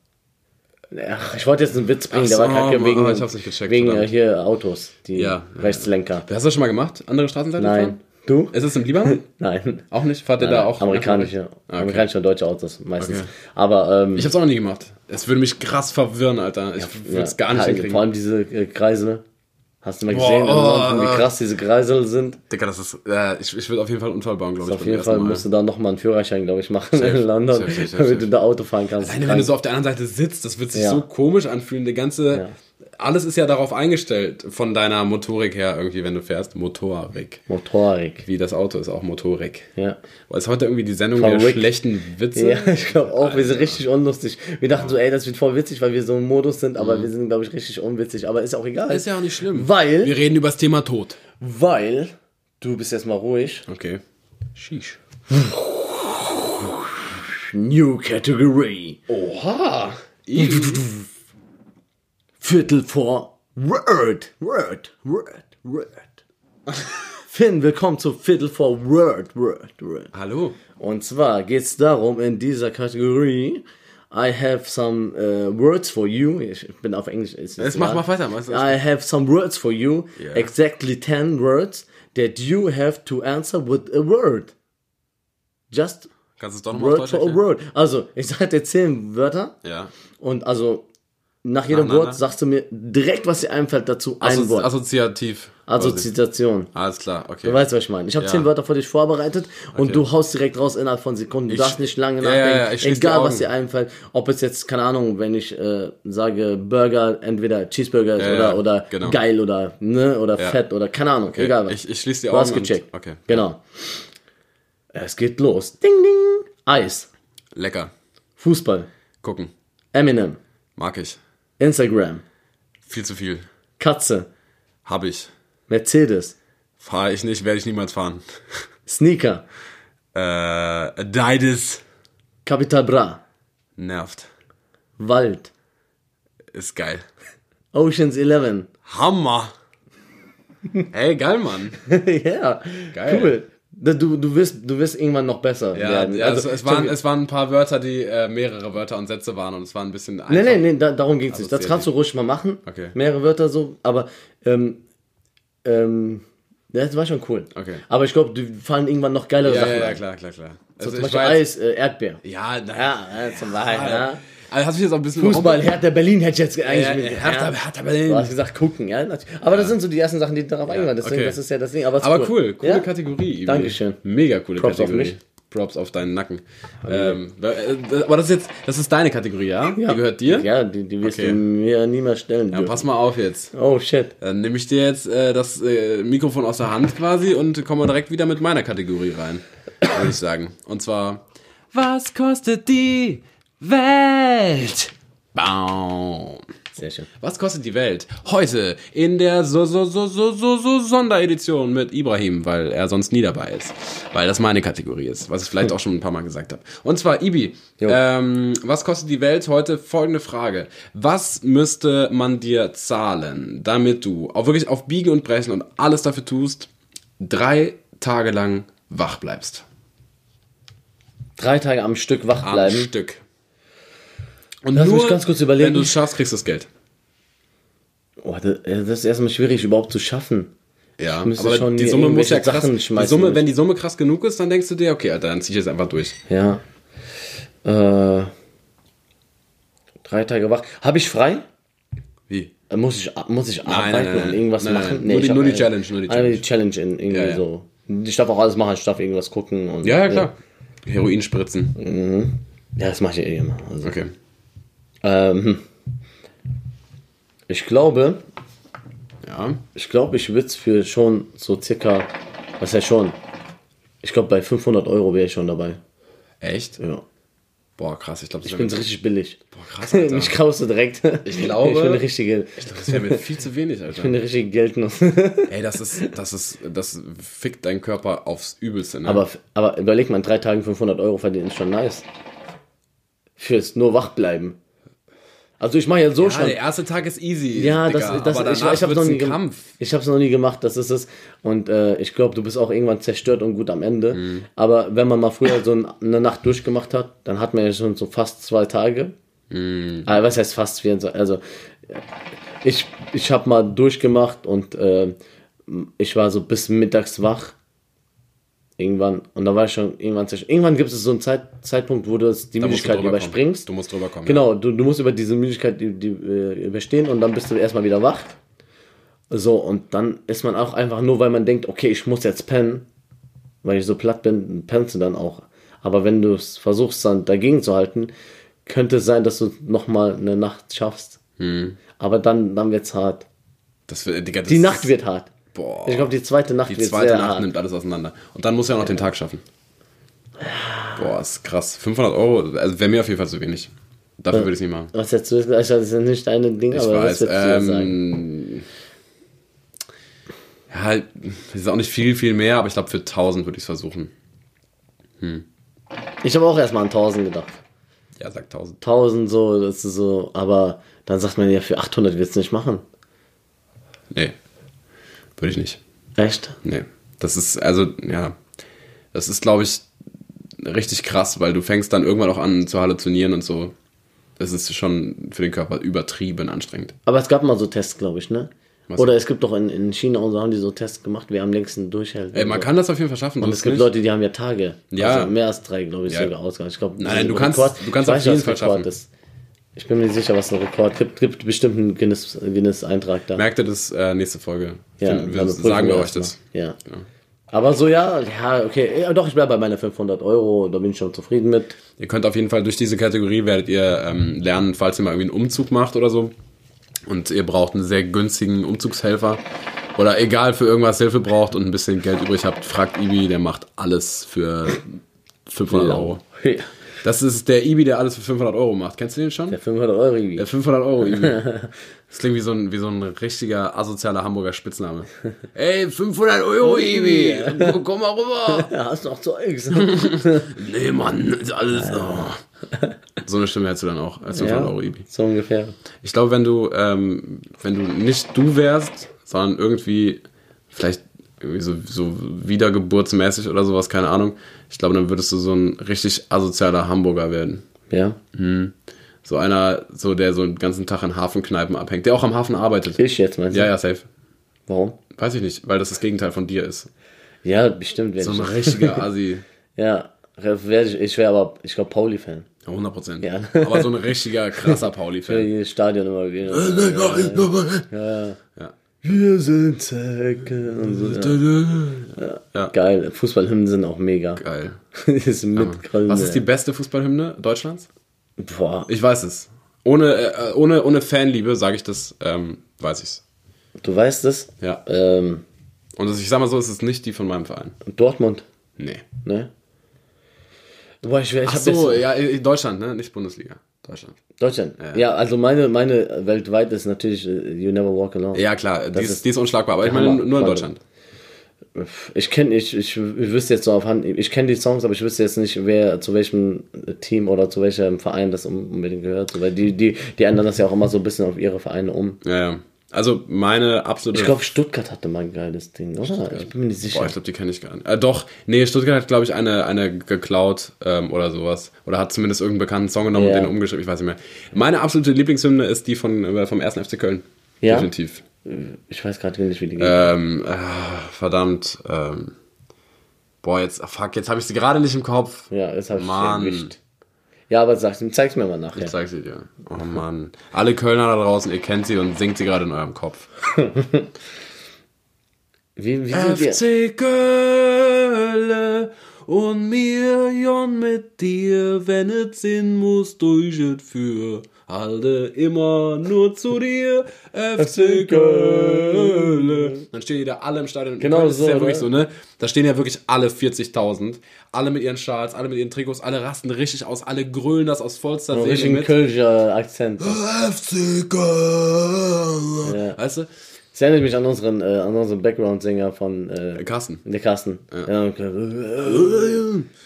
Ach, ich wollte jetzt einen Witz bringen, Ach der war so, kacke Mann, wegen, gecheckt, wegen äh, hier Autos, die Ja, ja, Rechtslenker. Hast du das schon mal gemacht? Andere Straßenseite Nein. fahren? Du? Ist es im Libanon? [LAUGHS] Nein. auch nicht? Fahrt ihr da auch? amerikanische, okay. amerikanische und deutsche Autos meistens. Okay. Aber ähm, Ich hab's auch noch nie gemacht. Es würde mich krass verwirren, Alter. Ich würde es gar nicht hinkriegen. Vor allem diese äh, Kreisel. Hast du mal Boah, gesehen, oh, wie krass diese Kreisel sind? Digga, das ist. Äh, ich ich würde auf jeden Fall einen Unfall bauen, glaube ich. Auf jeden Fall Mal. musst du da nochmal einen Führerschein, glaube ich, machen Safe, in London, safe, safe, damit du da Auto fahren kannst. Alleine wenn du so auf der anderen Seite sitzt, das wird sich Ja. so komisch anfühlen. Die ganze, Ja. Alles ist ja darauf eingestellt von deiner Motorik her irgendwie, wenn du fährst. Motorik. Motorik. Wie das Auto ist auch Motorik. Ja. Ist heute irgendwie die Sendung Von der schlechten Witze? Ja, ich glaube auch, wir sind richtig unlustig. Wir dachten so, ey, das wird voll witzig, weil wir so im Modus sind, aber wir sind, glaube ich, richtig unwitzig. Aber ist auch egal. Mhm. Ist ja auch nicht schlimm. Weil- Wir reden über das Thema Tod. Weil, du bist jetzt mal ruhig. Okay. Sheesh. New Category. Oha. Viertel vor Word. Word. Word. Word. Finn, willkommen zu Viertel vor Word. Word. Word. Hallo. Und zwar geht es darum, in dieser Kategorie, I have some uh, words for you. Ich bin auf Englisch. Ist Jetzt mach mal weiter. mach- I have some words for you. Yeah. Exactly 10 words that you have to answer with a word. Just Kannst du es doch nochmal word for a word. Also, ich sage dir 10 Wörter Ja. und also nach jedem? Wort sagst du mir direkt, was dir einfällt dazu. Ein Assozi Wort. Assoziativ. Quasi. Zitation. Alles klar, okay. Du weißt, was ich meine. Ich habe Ja. zehn Wörter für dich vorbereitet und Okay. du haust direkt raus innerhalb von Sekunden. Du Ich- darfst nicht lange nachdenken. ja, ja, ich Egal, was dir einfällt. Ob es jetzt, keine Ahnung, wenn ich äh, sage Burger, entweder Cheeseburger oder, oder genau. geil oder, ne, oder fett oder keine Ahnung. Egal was. Ich, ich schließe die du Augen. hast gecheckt. Und, okay. Genau. Es geht los. Ding, ding. Eis. Lecker. Fußball. Gucken. Eminem. Mag ich. Instagram. Viel zu viel. Katze. Hab ich. Mercedes. Fahre ich nicht, werde ich niemals fahren. [LAUGHS] Sneaker. Äh, Deides. Capital Bra. Nervt. Wald. Ist geil. Oceans 11. Hammer. [LAUGHS] Ey, geil, Mann. [LAUGHS] ja, Geil. cool. Du, du, wirst, du wirst irgendwann noch besser Ja, werden. ja Also, es, es, waren, es waren ein paar Wörter, die äh, mehrere Wörter und Sätze waren und es war ein bisschen einfach. nee, nee, nee, da, darum geht's nicht. Das Assoziativ. kannst du ruhig mal machen. Okay. Mehrere Wörter so, aber ähm, ähm, das war schon cool. Okay. Aber ich glaube, dir fallen irgendwann noch geilere Ja, Sachen ja, ja, ein. klar, klar, klar. So, Also zum ich Beispiel Eis, äh, Erdbeer. ja, na, Ja, ja, zum Beispiel. Ja. Also hast du jetzt auch ein bisschen Fußball, Hertha Berlin hätte ich jetzt eigentlich Ja, mit. Hertha- Hertha Berlin. Du hast gesagt, gucken, ja. Aber das sind so die ersten Sachen, die darauf eingehen. Deswegen, okay. das ist ja das Ding. Aber, Aber cool, coole Ja? Kategorie. Dankeschön. Mega coole Props auf Kategorie. mich. Props auf deinen Nacken. Ähm, äh, aber das ist jetzt, das ist deine Kategorie, ja? Die gehört dir? Ja, die, die wirst Okay. du mir nie mehr stellen Ja, dürfen. pass mal auf jetzt. Oh, shit. Dann nehme ich dir jetzt äh, das äh, Mikrofon aus der Hand quasi und komme direkt wieder mit meiner Kategorie rein, würde ich sagen. Und zwar, was kostet die Welt? Baum. Sehr schön. Was kostet die Welt? Heute in der so, so, so, so, so, so Sonderedition mit Ibrahim, weil er sonst nie dabei ist. Weil das meine Kategorie ist, was ich vielleicht auch schon ein paar Mal gesagt habe. Und zwar, Ibi, ähm, was kostet die Welt heute? Folgende Frage. Was müsste man dir zahlen, damit du auch wirklich auf Biegen und Brechen und alles dafür tust, drei Tage lang wach bleibst? Drei Tage am Stück wach Am bleiben. Stück. Und Lass mich ganz kurz überlegen. Wenn du es schaffst, kriegst du das Geld. Oh, das, das ist erstmal schwierig überhaupt zu schaffen. Ja, aber schon die Summe muss ja krass, Sachen die schmeißen Summe, wenn die Summe krass genug ist, dann denkst du dir, okay, Alter, dann zieh ich jetzt einfach durch. Ja. Äh, drei Tage wach. Habe ich frei? Wie? Äh, Muss ich, muss ich arbeiten nein, nein, und nein. irgendwas Nein, nein, machen? nein. Nur die- nur die äh, Challenge, nur die Eine Challenge in irgendwie Ja, ja. so. Ich darf auch alles machen, ich darf irgendwas gucken. Und, Ja, ja, klar. Heroin spritzen. Ja, das mache ich eh immer. Also, Okay. Ähm, ich glaube, Ja. ich glaube, ich würde es für schon so circa, was heißt schon? Ich glaube, bei 500 Euro wäre ich schon dabei. Echt? Ja. Boah, krass. Ich glaube, das Ich wäre bin richtig billig. Boah, krass, Alter. [LAUGHS] Mich kaufst du direkt. Ich glaube- Ich bin eine richtige, ich glaub, das wär mir viel zu wenig, ich bin Alter. richtige Geldnuss. [LAUGHS] Ey, das ist, das ist, das fickt deinen Körper aufs Übelste, ne? aber, aber überleg mal, in drei Tagen 500 Euro verdienen ist schon nice. Fürs nur wach bleiben. Also ich mache ja so Ja, schon. der erste Tag ist easy. Ja, Digga, das, das ich, ich habe noch nie Kampf. Ich habe es noch nie gemacht, das ist es. Und äh, ich glaube, du bist auch irgendwann zerstört und gut am Ende. Mhm. Aber wenn man mal früher so ein- eine Nacht durchgemacht hat, dann hat man ja schon so fast zwei Tage. Mhm. Aber was heißt fast 24? Also ich, ich habe mal durchgemacht und äh, ich war so bis mittags wach. Irgendwann. Und da war ich schon irgendwann zerstört. Irgendwann gibt es so einen Zeit, Zeitpunkt, wo du die Da musst du Müdigkeit drüber kommen. überspringst. Du musst drüber kommen. Genau, du, du musst über diese Müdigkeit die, die, äh, überstehen und dann bist du erstmal wieder wach. So, und dann ist man auch einfach nur, weil man denkt, okay, ich muss jetzt pennen, weil ich so platt bin, pennst du dann auch. Aber wenn du es versuchst, dann dagegen zu halten, könnte es sein, dass du nochmal eine Nacht schaffst. Hm. Aber dann, dann wird's hart. Das, Digga, das Die Nacht wird hart. Boah. Ich glaube, die zweite Nacht Die wird zweite Nacht hart. nimmt alles auseinander. Und dann muss er auch noch den Tag schaffen. Boah, ist krass. 500 Euro, also wäre mir auf jeden Fall zu wenig. Dafür würde ich es nicht machen. Was jetzt, das ist ja nicht deine Ding, Ich aber weiß. was würdest du jetzt sagen? Ähm, ja, halt, das ist auch nicht viel, viel mehr, aber ich glaube, für 1000 würde ich es versuchen. Ich habe auch erstmal an 1000 gedacht. Ja, sag 1000. 1000 so, das ist so, aber dann sagt man ja, für 800 willst du nicht machen. Nee. Würde ich nicht. Echt? Nee. Das ist, also, ja. Das ist, glaube ich, richtig krass, weil du fängst dann irgendwann auch an zu halluzinieren und so. Das ist schon für den Körper übertrieben anstrengend. Aber es gab mal so Tests, glaube ich, ne? Was? Oder es gibt doch in, in China und so haben die so Tests gemacht, wer am längsten durchhält. Ey, man kann das auf jeden Fall schaffen. so und es gibt nicht. Leute, die haben ja Tage. Ja. Also mehr als drei, glaube ich, Ja. sogar ausgegangen. Ich glaube, Nein, du kannst- du kannst auf jeden Fall schaffen. Ist. Ich bin mir nicht sicher, was ein Rekord gibt. gibt bestimmt einen Guinness- Guinness-Eintrag da. Merkt ihr das äh, nächste Folge? ja, Finden wir, sagen wir euch das. Ja. Ja. Aber so, ja, ja, okay. Ja, doch, ich bleibe bei meiner 500 Euro. Da bin ich schon zufrieden mit. Ihr könnt auf jeden Fall durch diese Kategorie werdet ihr ähm, lernen, falls ihr mal irgendwie einen Umzug macht oder so und ihr braucht einen sehr günstigen Umzugshelfer oder egal für irgendwas Hilfe braucht und ein bisschen Geld übrig habt, fragt Ibi, der macht alles für 500 Euro. Ja. Das ist der Ibi, der alles für 500 Euro macht. Kennst du den schon? Der 500 Euro irgendwie. Der 500 Euro Ibi. [LAUGHS] Das klingt wie so ein, wie so ein richtiger asozialer Hamburger Spitzname. Ey, 500 Euro Ibi, komm mal rüber. Ja, [LAUGHS] hast noch Zeugs. [LAUGHS] Nee, Mann, ist alles. Oh. So eine Stimme hättest du dann auch als 500 Euro Ibi. so ungefähr. Ich glaube, wenn du, ähm, wenn du nicht du wärst, sondern irgendwie, vielleicht so, so wiedergeburtsmäßig oder sowas, keine Ahnung, ich glaube, dann würdest du so ein richtig asozialer Hamburger werden. Ja. So einer, so der so den ganzen Tag in Hafenkneipen abhängt, der auch am Hafen arbeitet. Ich jetzt meinst du? Ja, ja, safe. Warum? Weiß ich nicht, weil das das Gegenteil von dir ist. Ja, bestimmt So ein ich. richtiger [LAUGHS] Asi. Ja, ich, ich wäre aber, ich glaube, Pauli-Fan. Ja, 100 Prozent. Ja. Aber so ein richtiger, krasser Pauli-Fan. [LAUGHS] jedes Stadion immer wieder. Ja. Wir sind Zecke und so. Ja. Ja. Geil. Fußballhymnen sind auch mega. Geil. [LAUGHS] Ist mit Was ist die beste Fußballhymne Deutschlands? Boah, Ich weiß es. Ohne, äh, ohne, ohne Fanliebe sage ich das, ähm, weiß ich's. du weißt es? Ja. Ähm, Und das, ich sag mal so, es ist nicht die von meinem Verein. Dortmund, Nee. ne? Boah, ich, ich Ach so, ja, in Deutschland, ne? Nicht Bundesliga. Deutschland. Deutschland. Ja. also meine, meine weltweit ist natürlich äh, You Never Walk Alone. Ja, klar, die ist, ist die ist unschlagbar, aber ich meine nur in. Deutschland. Ich kenne, ich, ich, ich wüsste jetzt so auf Hand, ich kenne die Songs, aber ich wüsste jetzt nicht, wer zu welchem Team oder zu welchem Verein das un- unbedingt gehört. Weil die, die, die ändern das ja auch immer so ein bisschen auf ihre Vereine um. Ja, ja. Also meine absolute. Ich glaube, Stuttgart hatte mal ein geiles Ding, oder? Ich bin mir nicht sicher. Boah, ich glaube, die kenne ich gar nicht. Äh, doch, nee, Stuttgart hat, glaube ich, eine, eine geklaut ähm, oder sowas. Oder hat zumindest irgendeinen bekannten Song genommen Ja. und den umgeschrieben, ich weiß nicht mehr. Meine absolute Lieblingshymne ist die von, äh, vom 1. FC Köln. Ja? Definitiv. Ich weiß gerade nicht, wie die geht. Ähm, äh, verdammt. Ähm, boah, jetzt, fuck, jetzt habe ich sie gerade nicht im Kopf. ja, das habe ich Mann. erwischt. Ja, aber sag's, zeig's mir mal nachher. Ich zeig sie dir. Oh Mann. Alle Kölner da draußen, ihr kennt sie und singt sie gerade in eurem Kopf. [LAUGHS] Wie, wie? FC Köln und mir Jon mit dir, wenn es Sinn muss, durch es für. Halte immer nur zu dir, [LAUGHS] FC Köln. Dann stehen die da alle im Stadion. Genau Köln ist so, ja wirklich ne? so, ne? Da stehen ja wirklich alle 40.000. Alle mit ihren Schals, alle mit ihren Trikots, alle rasten richtig aus, alle grölen das aus vollster Seele Richtig mit. Kölscher Akzent. FC Köln. Ja. Weißt du? Das erinnert mich an unseren, äh, an unseren Background-Sänger von äh, Carsten. der Carsten.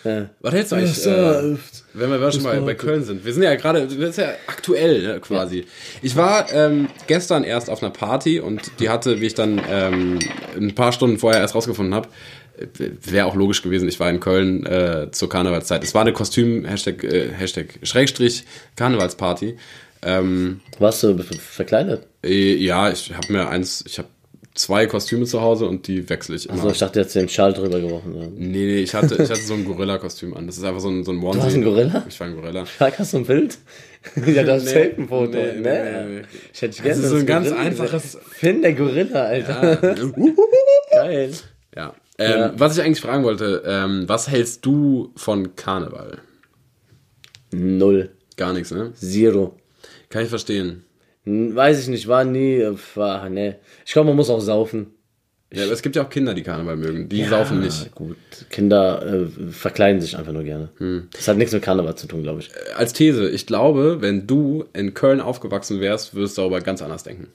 Ja. Was hältst du eigentlich, äh, wenn wir schon mal bei Köln sind? Wir sind ja gerade, das ist ja aktuell ne, quasi. Ich war ähm, gestern erst auf einer Party und die hatte, wie ich dann ähm, ein paar Stunden vorher erst rausgefunden habe, wäre auch logisch gewesen, ich war in Köln äh, zur Karnevalszeit. Es war eine Kostüm, Hashtag, äh, Hashtag, Schrägstrich, Karnevalsparty. Ähm, Warst du ver- verkleidet? äh, ja, ich habe mir eins, ich habe zwei Kostüme zu Hause und die wechsle ich immer. Also ich dachte, jetzt den Schal drüber geworfen. Ja. Nee, nee, ich hatte, ich hatte so ein [LAUGHS] Gorilla-Kostüm an. Das ist einfach so ein, so ein Onesie. Du hast ein Gorilla? Ich war ein Gorilla. [LAUGHS] Sag, hast du ein Bild? [LAUGHS] ja, das ist Nee. nee, ein Foto. Nee, Nee, nee. Ich hätte Das gerne ist so ein ganz Gorilla. einfaches- Finn, der Gorilla, Alter. Geil. Ja. Ähm, Ja. Was ich eigentlich fragen wollte, ähm, was hältst du von Karneval? Null. Gar nichts, ne? Zero. Kann ich verstehen. Hm, Weiß ich nicht, war nie, äh, war, ne. Ich glaube, man muss auch saufen. Ja, aber es gibt ja auch Kinder, die Karneval mögen. Die saufen nicht. Ja, gut. Kinder äh, verkleiden sich einfach nur gerne. Hm. Das hat nichts mit Karneval zu tun, glaube ich. Als These, ich glaube, wenn du in Köln aufgewachsen wärst, würdest du darüber ganz anders denken.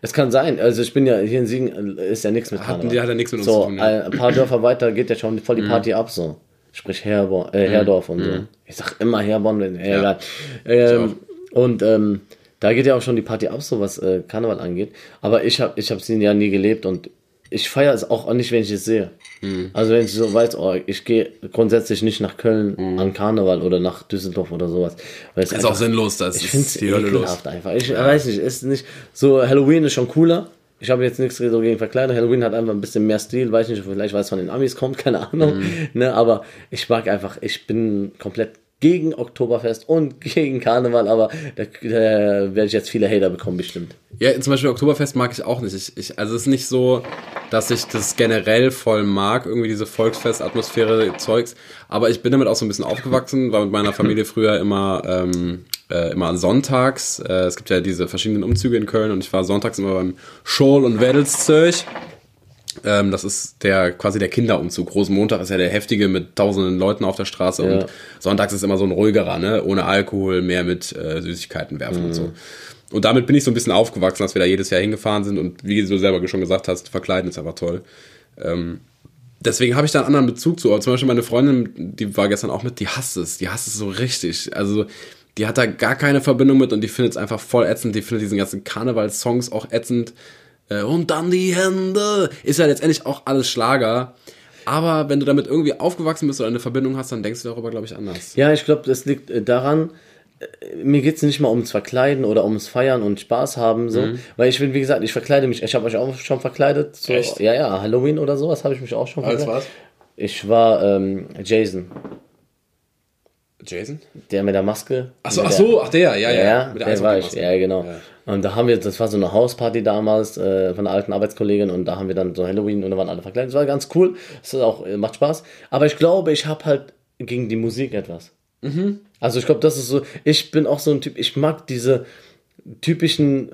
Es kann sein. Also ich bin ja hier in Siegen, äh, ist ja nichts mit Hat- Karneval. die hat ja nichts mit uns so, zu tun, ja. Mhm. Ein paar Dörfer weiter geht ja schon voll die Party ab, so. Sprich Herborn, äh, Herdorf und so. Ich sag immer Herborn, wenn, äh, egal. Ähm, und ähm, da geht ja auch schon die Party ab, so was äh, Karneval angeht. Aber ich habe ich hab sie ja nie gelebt und ich feiere es auch nicht, wenn ich es sehe. Mhm. Also wenn ich so weiß, oh, ich gehe grundsätzlich nicht nach Köln Mhm. an Karneval oder nach Düsseldorf oder sowas. Weil es Ist auch sinnlos, das ich ist die Hölle los. einfach. Ich weiß nicht, ist nicht so. Halloween ist schon cooler. Ich habe jetzt nichts so gegen Verkleidung. Halloween hat einfach ein bisschen mehr Stil. Weiß nicht, vielleicht weil es von den Amis kommt, [LAUGHS] keine Ahnung. Mhm. Ne, aber ich mag einfach, ich bin komplett gegen Oktoberfest und [LAUGHS] gegen Karneval, aber da, da werde ich jetzt viele Hater bekommen, bestimmt. Ja, zum Beispiel Oktoberfest mag ich auch nicht. Ich, ich, also es ist nicht so, dass ich das generell voll mag, irgendwie diese Volksfest-Atmosphäre Zeugs. Aber ich bin damit auch so ein bisschen aufgewachsen, war mit meiner Familie früher immer, ähm, äh, immer sonntags. Äh, es gibt ja diese verschiedenen Umzüge in Köln und ich war sonntags immer beim Schol- und Wedelszirch. Ähm, das ist der quasi der Kinderumzug. Rosenmontag ist ja der heftige mit tausenden Leuten auf der Straße Ja. und sonntags ist immer so ein ruhigerer, ne? Ohne Alkohol, mehr mit äh, Süßigkeiten werfen und so. Und damit bin ich so ein bisschen aufgewachsen, dass wir da jedes Jahr hingefahren sind und wie du selber schon gesagt hast, verkleiden ist einfach toll. Ähm, deswegen habe ich da einen anderen Bezug zu. Aber zum Beispiel meine Freundin, die war gestern auch mit, die hasst es. Die hasst es so richtig. Also die hat da gar keine Verbindung mit und die findet es einfach voll ätzend. Die findet diesen ganzen Karneval-Songs auch ätzend. Äh, und dann die Hände. Ist ja letztendlich auch alles Schlager. Aber wenn du damit irgendwie aufgewachsen bist oder eine Verbindung hast, dann denkst du darüber, glaube ich, anders. Ja, ich glaube, das liegt äh, daran, äh, mir geht's nicht mal ums Verkleiden oder ums Feiern und Spaß haben, so. Weil ich bin, wie gesagt, ich verkleide mich, ich habe euch auch schon verkleidet. So, Echt? Ja, ja, Halloween oder sowas habe ich mich auch schon Als verkleidet. was? Ich war ähm, Jason, Jason? der mit der Maske. Ach so, ach der- so, ach der, ja, ja. Ja, ja, mit der der war ich, ja, genau. Ja. Und da haben wir, das war so eine Hausparty damals äh, von einer alten Arbeitskollegin und da haben wir dann so Halloween und da waren alle verkleidet. Das war ganz cool, das ist auch, äh, macht Spaß. Aber ich glaube, ich habe halt gegen die Musik etwas. Mhm. Also ich glaube, das ist so, ich bin auch so ein Typ, ich mag diese typischen,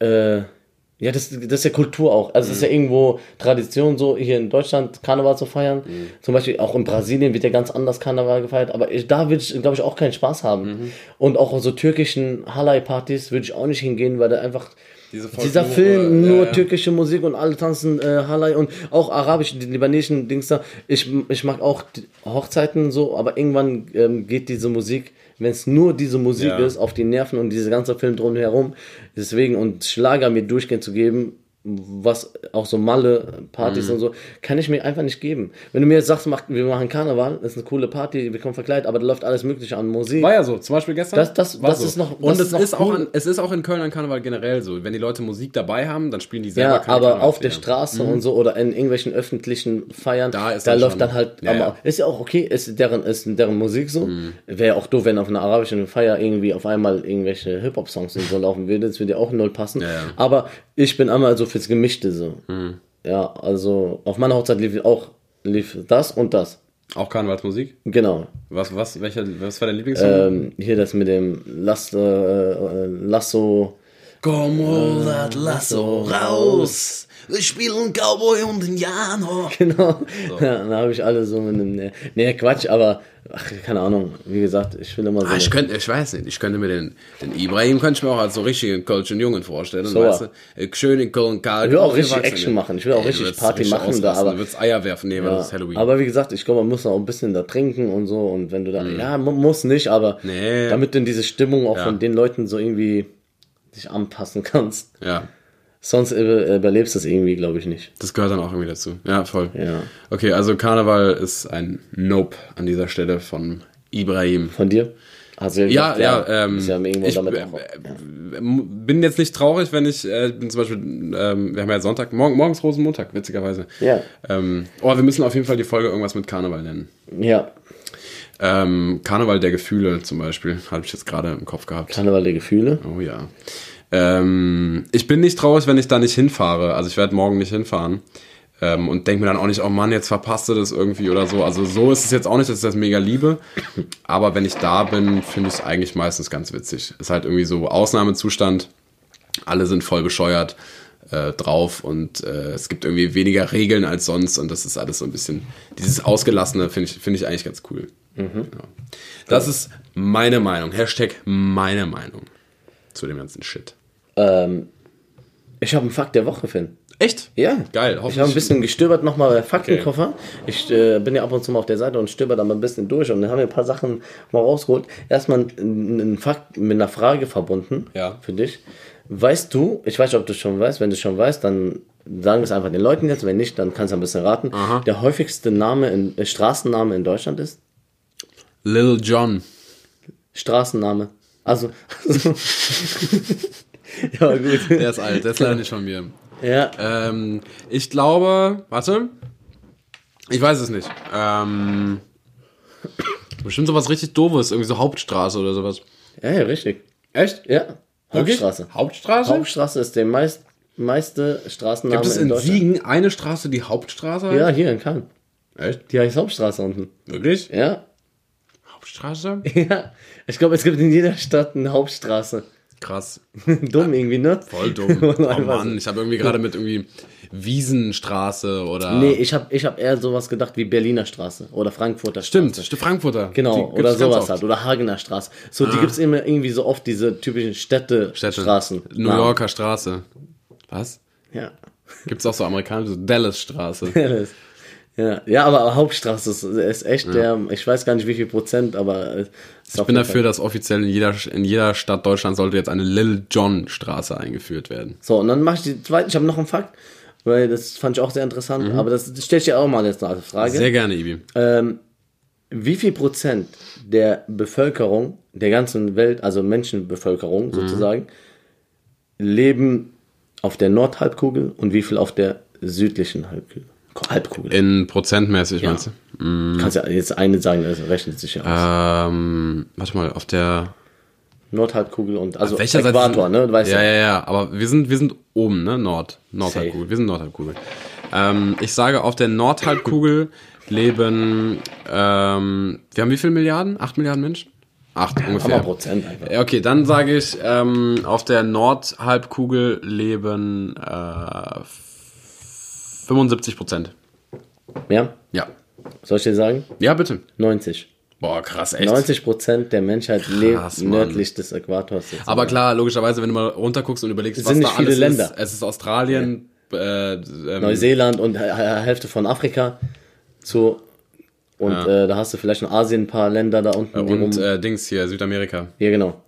äh, äh, ja, das, das ist ja Kultur auch. Also es ist ja irgendwo Tradition, so hier in Deutschland Karneval zu feiern. Zum Beispiel auch in Brasilien wird ja ganz anders Karneval gefeiert. Aber ich, da würde ich, glaube ich, auch keinen Spaß haben. Und auch so türkischen Halay-Partys würde ich auch nicht hingehen, weil da einfach Diese dieser Film, nur ja. türkische Musik und alle tanzen äh, Halay und auch arabischen, die libanesischen Dings da. Ich, ich mag auch Hochzeiten so, aber irgendwann ähm, geht diese Musik, wenn es nur diese Musik Ja. ist, auf die Nerven und dieser ganze Film drumherum. Deswegen und Schlager mir durchgehend zu geben, was auch so Malle-Partys Mhm. und so, kann ich mir einfach nicht geben. Wenn du mir jetzt sagst, mach, wir machen Karneval, das ist eine coole Party, wir kommen verkleidet, aber da läuft alles Mögliche an Musik. War ja so, zum Beispiel gestern. Das- das- das so. ist noch- Und es ist ist, auch cool. an, es ist auch in Köln an Karneval generell so. Wenn die Leute Musik dabei haben, dann spielen die selber Ja, keine aber auf der. Straße und so oder in irgendwelchen öffentlichen Feiern, Da ist da dann läuft dann halt, Ja, aber ja. ist ja auch okay, ist deren, ist deren Musik so. Wäre ja auch doof, wenn auf einer arabischen Feier irgendwie auf einmal irgendwelche Hip-Hop-Songs und so laufen würde, das würde ja auch null passen. Aber ich bin einmal so fürs Gemischte so. Ja, also auf meiner Hochzeit lief auch lief das und das. Auch Karnevalsmusik? Genau. Was, was, welcher, was war dein Lieblingssong? Ähm, hier das mit dem Lass, äh, äh, Lasso, Komm, hol das Lasso raus. Wir spielen Cowboy und Indianer. [LAUGHS] Genau. Ja, dann habe ich alle so mit einem. Nee, nee, Quatsch, aber ach, keine Ahnung. Wie gesagt, ich will immer so. Ah, ich könnte, ich weiß nicht, ich könnte mir den, den Ibrahim könnte ich mir auch als so richtigen kölschen Jungen vorstellen. So, weißt du, Äh, schön in Köln, Karl. Ich will auch richtig Action machen. Ich will auch richtig Party machen da, aber- Du würdest Eier werfen, nee, weil Ja, das ist Halloween. Aber wie gesagt, ich glaube, man muss auch ein bisschen da trinken und so. Und wenn du da, ja, man muss nicht, aber Mhm. Nee. damit du in diese Stimmung auch Ja. von den Leuten so irgendwie dich anpassen kannst. ja, Sonst über, überlebst du es irgendwie, glaube ich, nicht. das gehört dann auch irgendwie dazu. Ja, voll. Ja. Okay, also Karneval ist ein Nope an dieser Stelle von Ibrahim. Von dir? Du Ja, ja, ähm, ja irgendwo ich damit auch, äh, bin jetzt nicht traurig, wenn ich, äh, bin zum Beispiel, ähm, wir haben ja Sonntag, morgen, morgens Rosenmontag, witzigerweise. Ja. Ähm, oh, wir müssen auf jeden Fall die Folge irgendwas mit Karneval nennen. ja. Ähm, Karneval der Gefühle zum Beispiel, habe ich jetzt gerade im Kopf gehabt. Karneval der Gefühle. Oh ja. Ähm, ich bin nicht traurig, wenn ich da nicht hinfahre. Also ich werde morgen nicht hinfahren. Ähm, und denke mir dann auch nicht, oh Mann, jetzt verpasst du das irgendwie oder so. Also so ist es jetzt auch nicht, dass ich das mega liebe. Aber wenn ich da bin, finde ich es eigentlich meistens ganz witzig. Ist halt irgendwie so Ausnahmezustand. Alle sind voll bescheuert äh, drauf und äh, es gibt irgendwie weniger Regeln als sonst und das ist alles so ein bisschen, dieses Ausgelassene finde ich, finde ich eigentlich ganz cool. Ja. Das ist meine Meinung. Hashtag meine Meinung zu dem ganzen Shit. Ähm, ich habe einen Fakt der Woche, Finn. Echt? Ja. Geil. Ich habe ein bisschen gestöbert nochmal bei Faktenkoffer. Ich äh, bin ja ab und zu mal auf der Seite und stöber da mal ein bisschen durch und dann haben wir ein paar Sachen mal rausgeholt. Erstmal ein, ein Fakt mit einer Frage verbunden Ja. für dich. Weißt du, ich weiß nicht, ob du es schon weißt, wenn du es schon weißt, dann sagen wir es einfach den Leuten jetzt, wenn nicht, dann kannst du ein bisschen raten. Der häufigste Name in, äh, Straßenname in Deutschland ist? Lil John. Straßenname. Also, [LAUGHS] [LAUGHS] [LAUGHS] ja gut. Der ist alt, der ist leider nicht von mir. Ja, Ähm, ich glaube, warte. Ich weiß es nicht. Ähm, bestimmt sowas richtig doofes, irgendwie so Hauptstraße oder sowas. ja, ja, richtig. Echt? Ja, Hauptstraße. Hauptstraße? Hauptstraße ist der meist, meiste Straßenname Gibt es in Deutschland. Siegen eine Straße, die Hauptstraße heißt? Ja, hier in Cannes. Echt? Die heißt Hauptstraße unten. Wirklich? Ja. Hauptstraße? [LAUGHS] Ja. Ich glaube, es gibt in jeder Stadt eine Hauptstraße. Krass. [LAUGHS] Dumm irgendwie, ne? Voll dumm. [LAUGHS] Oh Mann, ich habe irgendwie gerade mit irgendwie Wiesenstraße oder. Nee, ich habe ich hab eher sowas gedacht wie Berliner Straße oder Frankfurter Stimmt, Straße. stimmt, Frankfurter. Genau, oder sowas. Ah. halt. Oder Hagener Straße. So, die gibt's immer irgendwie so oft, diese typischen Städte, Städte. Straßen. New Namen. Yorker Straße. Was? Ja. Gibt's auch so amerikanische Dallas Straße. [LAUGHS] Alles. Ja, ja, aber Hauptstraße ist, ist echt der, ich weiß gar nicht wie viel Prozent, aber Ich bin dafür, dass offiziell in jeder, in jeder Stadt Deutschlands sollte jetzt eine Lil John Straße eingeführt werden. So, und dann mache ich die zweite, ich habe noch einen Fakt, weil das fand ich auch sehr interessant, aber das stelle ich dir auch mal jetzt eine Frage. Mhm. Sehr gerne, Ibi. Ähm, wie viel Prozent der Bevölkerung, der ganzen Welt, also Menschenbevölkerung Mhm. sozusagen, leben auf der Nordhalbkugel und wie viel auf der südlichen Halbkugel? Halbkugel. In prozentmäßig, Ja. meinst du? Kannst ja jetzt eine sagen, das rechnet sich ja aus. Ähm, warte mal, auf der. Nordhalbkugel und also Welcher Seite Äquator, sind- ne? Du weißt ja, ja. ja, ja, aber wir sind, wir sind oben, ne? Nord. Nordhalbkugel. Wir sind Nordhalbkugel. Ähm, ich sage, auf der Nordhalbkugel leben, ähm, wir haben wie viele Milliarden? Acht Milliarden Menschen? Acht ungefähr. Hammer Prozent einfach. Okay, dann sage ich, ähm, auf der Nordhalbkugel leben äh, 75 Prozent. Ja? Ja. Soll ich dir sagen? Ja, bitte. 90. Boah, krass, echt. 90 Prozent der Menschheit lebt Mann. nördlich des Äquators. sozusagen. Aber klar, logischerweise, wenn du mal runterguckst und überlegst, Es was sind da nicht viele alles Länder. ist. Es ist Australien, äh, ähm, Neuseeland und Hälfte von Afrika. So. Und Ja. äh, da hast du vielleicht in Asien ein paar Länder da unten. und rum- äh, Dings hier, Südamerika. ja, genau.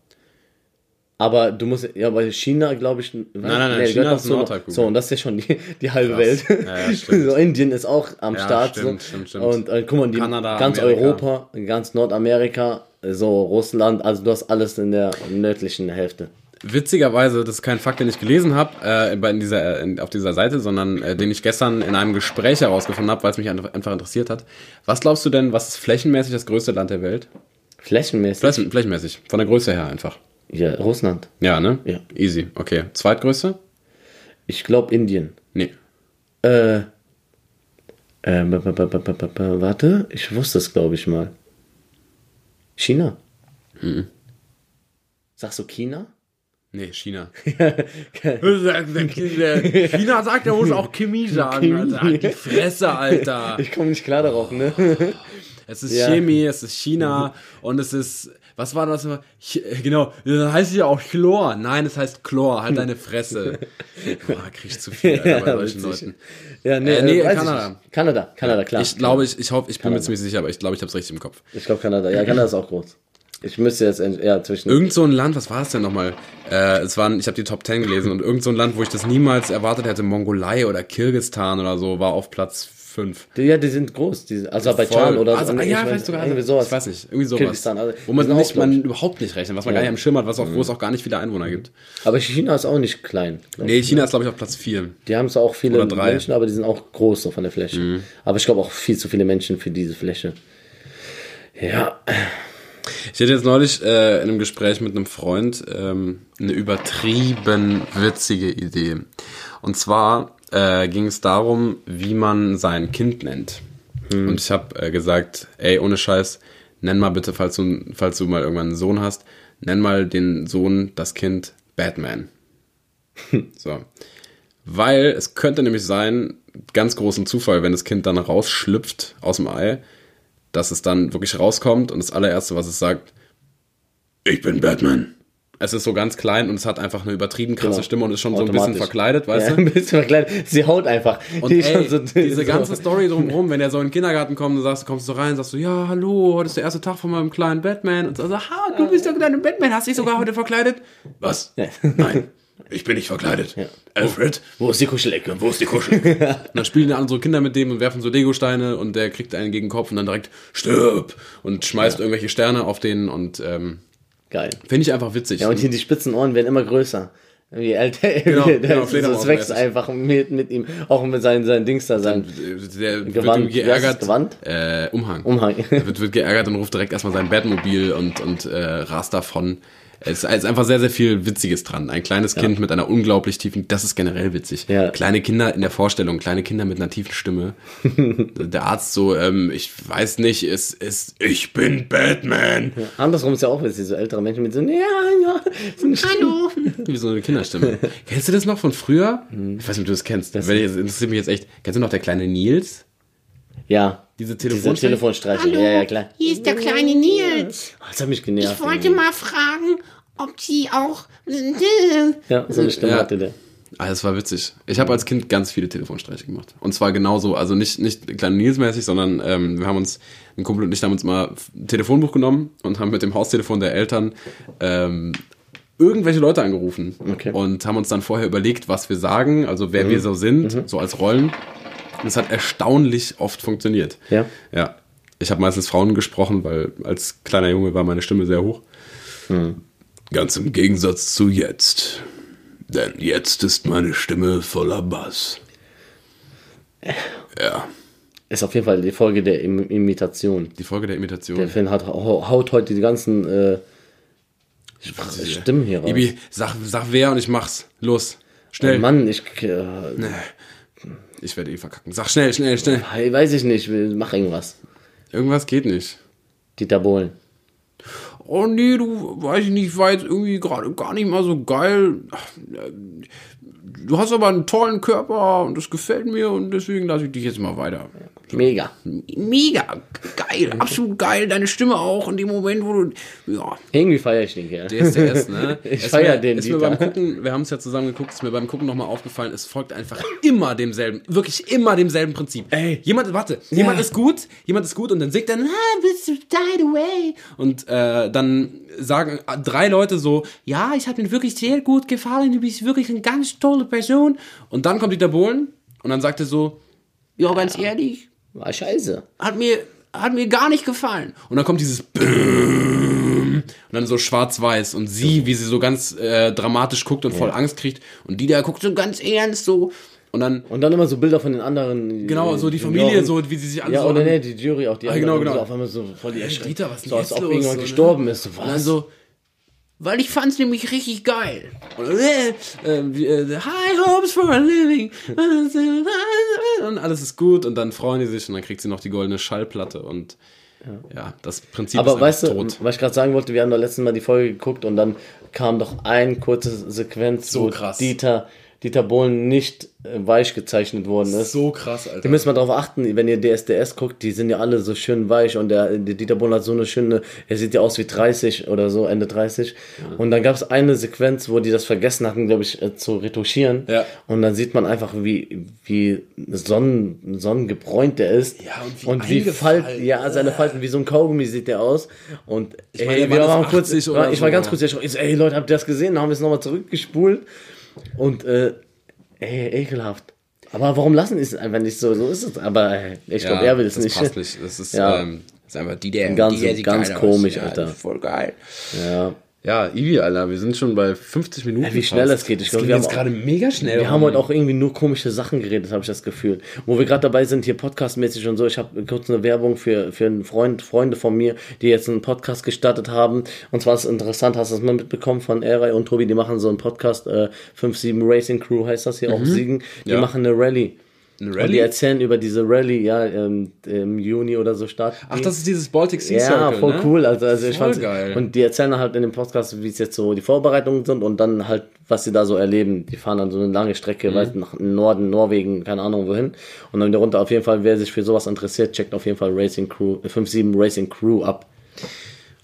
Aber du musst, ja, bei China, glaube ich. Nein, nein, nein, China ist Nordhalbkugel. So, und das ist ja schon die, die halbe Krass. Welt. Ja, [LAUGHS] so, Indien ist auch am Ja, Start. stimmt, so. stimmt, stimmt. Und äh, guck mal, die, Kanada, ganz Amerika. Europa, ganz Nordamerika, so Russland, also du hast alles in der nördlichen Hälfte. Witzigerweise, das ist kein Fakt, den ich gelesen habe äh, in dieser, in, auf dieser Seite, sondern äh, den ich gestern in einem Gespräch herausgefunden habe, weil es mich einfach einfach interessiert hat. Was glaubst du denn, was ist flächenmäßig das größte Land der Welt? Flächenmäßig. Flächen, flächenmäßig, von der Größe her einfach. Ja, Russland. Ja, ne? Ja. Easy. Okay. Zweitgrößte? Ich glaube Indien. Nee. Äh, äh, warte, ich wusste es, glaube ich mal. China. Mhm. Sagst du China? Nee, China. [LAUGHS] China sagt, er muss auch Chemie sagen. Alter. Halt die Fresse, Alter. Ich komme nicht klar darauf, ne? Es ist Ja. Chemie, es ist China und es ist, was war das? Ch genau, das heißt ja auch Chlor. Nein, es heißt Chlor, halt deine Fresse. [LAUGHS] Boah, krieg ich zu viel Alter, bei solchen witzig. Leuten. Ja, nee, Äh, nee, weiß ich Kanada. Kanada, Kanada, klar. Ich glaube, ich, ich hoffe, ich bin mir Kanada. ziemlich sicher, aber ich glaube, ich habe es richtig im Kopf. Ich glaube Kanada. Ja, Kanada ist auch groß. Ich müsste jetzt eher zwischen. Irgend so ein Land, was war es denn nochmal? Äh, es waren, ich habe die Top 10 gelesen und irgend so ein Land, wo ich das niemals erwartet hätte, Mongolei oder Kirgistan oder so, war auf Platz 5. Die, ja, die sind groß. Die, Aserbaidschan oder also, so. ja, ich weiß, sogar, irgendwie sowas. ich weiß nicht, irgendwie sowas. Kirgisistan, also, wo man, nicht, man überhaupt nicht rechnet, was man Ja. gar nicht am Schirm hat, was auch, wo es auch gar nicht viele Einwohner gibt. Aber China ist auch nicht klein. Nee. China ist, glaube ich, auf Platz 4. Die haben zwar auch viele. Mhm. Menschen, aber die sind auch groß so von der Fläche. Aber ich glaube auch viel zu viele Menschen für diese Fläche. Ja, Ich hatte jetzt neulich äh, in einem Gespräch mit einem Freund ähm, eine übertrieben witzige Idee. Und zwar äh, ging es darum, wie man sein Kind nennt. Und ich habe äh, gesagt, ey, ohne Scheiß, nenn mal bitte, falls du, falls du mal irgendwann einen Sohn hast, nenn mal den Sohn, das Kind Batman. [LAUGHS] so. Weil es könnte nämlich sein, ganz großen Zufall, wenn das Kind dann rausschlüpft aus dem Ei, dass es dann wirklich rauskommt und das allererste, was es sagt, ich bin Batman. Es ist so ganz klein und es hat einfach eine übertrieben krasse Genau. Stimme und ist schon so ein bisschen verkleidet, weißt ja, du? [LAUGHS] ein bisschen verkleidet. Sie haut einfach. Und Die ey, so- diese [LAUGHS] so- ganze Story drumherum, wenn er so in den Kindergarten kommt und sagst, kommst du rein, sagst du, ja, hallo, heute ist der erste Tag von meinem kleinen Batman. Und so, also, ha, du bist der kleine Batman, hast dich sogar heute verkleidet? Was? Ja. Nein, ich bin nicht verkleidet. Alfred, Wo ist die Kuschelecke? wo ist die Kuschel? [LAUGHS] und dann spielen dann andere Kinder mit dem und werfen so Legosteine und der kriegt einen gegen den Kopf und dann direkt stirb und schmeißt irgendwelche Sterne auf den und ähm, Geil. finde ich einfach witzig. Ja, und hier die spitzen Ohren werden immer größer. Je älter Genau, der genau, ist, Fledermaus das wächst einfach mit, mit ihm. Auch mit seinen, seinen Dings da, sein der Gewand. wird Wie geärgert. Gewand? Äh, Umhang. Umhang. Er wird, wird geärgert und ruft direkt erstmal sein Batmobil und, und äh, rast davon. Es ist einfach sehr, sehr viel Witziges dran. Ein kleines Kind mit einer unglaublich tiefen, das ist generell witzig. Ja. Kleine Kinder in der Vorstellung, kleine Kinder mit einer tiefen Stimme. [LAUGHS] der Arzt so, ähm, ich weiß nicht, es ist, ich bin Batman. Andersrum ist ja auch witzig, so ältere Menschen mit so, ja, ja, so eine Stimme. Hallo. Wie so eine Kinderstimme. [LAUGHS] Kennst du das noch von früher? Hm. Ich weiß nicht, ob du das kennst. Das interessiert mich jetzt echt. Kennst du noch der kleine Nils? Ja. Diese Diese Telefonstrecke? Telefonstreiche. Hallo. Ja, ja, klar. Hier ist der kleine Nils. Oh, das hat mich genervt. Ich wollte mal fragen, ob Sie auch. Ja, so eine Stimme Ja. hatte der. Ah, das war witzig. Ich habe als Kind ganz viele Telefonstreiche gemacht. Und zwar genauso, also nicht, nicht kleine Nils-mäßig, sondern ähm, wir haben uns, ein Kumpel und ich haben uns mal ein Telefonbuch genommen und haben mit dem Haustelefon der Eltern ähm, irgendwelche Leute angerufen. Okay. Und haben uns dann vorher überlegt, was wir sagen, also wer wir so sind, so als Rollen. Und es hat erstaunlich oft funktioniert. Ja. Ja. Ich habe meistens Frauen gesprochen, weil als kleiner Junge war meine Stimme sehr hoch. Ganz im Gegensatz zu jetzt. Denn jetzt ist meine Stimme voller Bass. Ja. Ist auf jeden Fall die Folge der Im Imitation. Die Folge der Imitation. Der Film hat, hau- haut heute die ganzen äh, Stimmen hier raus. Ibi, sag, sag wer und ich mach's. Los. Schnell. Oh Mann, ich äh, Ich werde eh verkacken. Sag schnell, schnell, schnell. weiß ich nicht, mach irgendwas. Irgendwas geht nicht. Dieter Bohlen. Oh nee, du, weiß ich nicht, war jetzt irgendwie gerade gar nicht mal so geil. Äh, Du hast aber einen tollen Körper und das gefällt mir und deswegen lasse ich dich jetzt mal weiter. Mega. Mega geil, absolut geil, deine Stimme auch in dem Moment, wo du, ja, Irgendwie feiere ich den Kerl. DSDS, ne? [LAUGHS] Ich Ist feier mir- den Ist mir beim Gucken, wir haben es ja zusammen geguckt, ist mir beim Gucken nochmal aufgefallen, es folgt einfach immer demselben, wirklich immer demselben Prinzip. Ey. Jemand, warte, jemand ist gut, jemand ist gut und dann singt dann, ah, bist du died away. Und äh, dann sagen drei Leute so, ja, ich habe mir wirklich sehr gut gefallen, du bist wirklich eine ganz tolle Person. Und dann kommt Dieter Bohlen und dann sagt er so, ja, ganz ehrlich, War scheiße. hat mir, hat mir gar nicht gefallen. Und dann kommt dieses Bäm und dann so schwarz-weiß und sie, wie sie so ganz äh, dramatisch guckt und voll Angst kriegt und die da guckt so ganz ernst so und dann Und dann immer so Bilder von den anderen. genau so die Familie so wie sie sich alle Ja, oder an- ne, die Jury auch, die Ah, genau, genau. So auf einmal so voll die. Dieter, was so, als ob irgendwann So, ne? gestorben ist. So, und dann was? so weil ich fand's nämlich richtig geil. Äh, äh, high hopes for a living. Und alles ist gut und dann freuen die sich und dann kriegt sie noch die goldene Schallplatte und ja, das Prinzip Aber ist weißt du, tot. was ich gerade sagen wollte, wir haben da letztes Mal die Folge geguckt und dann kam doch ein kurze Sequenz, So wo krass. Dieter, Dieter Bohlen nicht äh, weich gezeichnet worden ist. So krass, Da Alter. müssen wir darauf achten, wenn ihr DSDS guckt, die sind ja alle so schön weich und der, der Dieter Bohlen hat so eine schöne, er sieht ja aus wie 30 oder so, Ende 30. Und dann gab es eine Sequenz, wo die das vergessen hatten, glaube ich, äh, zu retuschieren. Ja. Und dann sieht man einfach, wie, wie sonnen, sonnengebräunt der ist. Ja, und wie und wie. Falten, ja, seine Falten, wie so ein Kaugummi sieht der aus. Und meine, ey, wir waren kurz, 80 oder ich war so. ganz kurz. Ich so, ey Leute, habt ihr das gesehen? Dann haben wir es nochmal zurückgespult. Und, äh, ey, ekelhaft. Aber warum lassen die es einfach nicht so? So ist es. Aber äh, ich glaube, er will es nicht. Passt nicht. Das ist, Ja. ähm, ist einfach die, der, Ganz- die, der ganz komisch, aus. Ja, Alter. Voll geil. Ja. Ja, Ivi, Alter, wir sind schon bei 50 Minuten. Ja, wie schnell fast. es geht. Ich Das glaub, ging wir jetzt haben gerade mega schnell. Wir haben heute auch irgendwie nur komische Sachen geredet, habe ich das Gefühl. Wo wir gerade dabei sind, hier podcastmäßig und so. Ich habe kurz eine Werbung für, für einen Freund, Freunde von mir, die jetzt einen Podcast gestartet haben. Und zwar ist es interessant, hast du das mal mitbekommen von Eray und Tobi, die machen so einen Podcast, äh, 5-7 Racing Crew heißt das hier, auch Siegen. Die Ja. machen eine Rallye. Und die erzählen über diese Rallye, ja, ähm, im Juni oder so startet. Ach, das ist dieses Baltic Sea Ja, Circle, voll ne? cool. Also, also ich Voll fand's, geil. Und die erzählen halt in dem Podcast, wie es jetzt so die Vorbereitungen sind und dann halt, was sie da so erleben. Die fahren dann so eine lange Strecke, Mhm. weiß nach Norden, Norwegen, keine Ahnung wohin. Und dann darunter auf jeden Fall, wer sich für sowas interessiert, checkt auf jeden Fall Racing Crew, äh, 5-7 Racing Crew ab.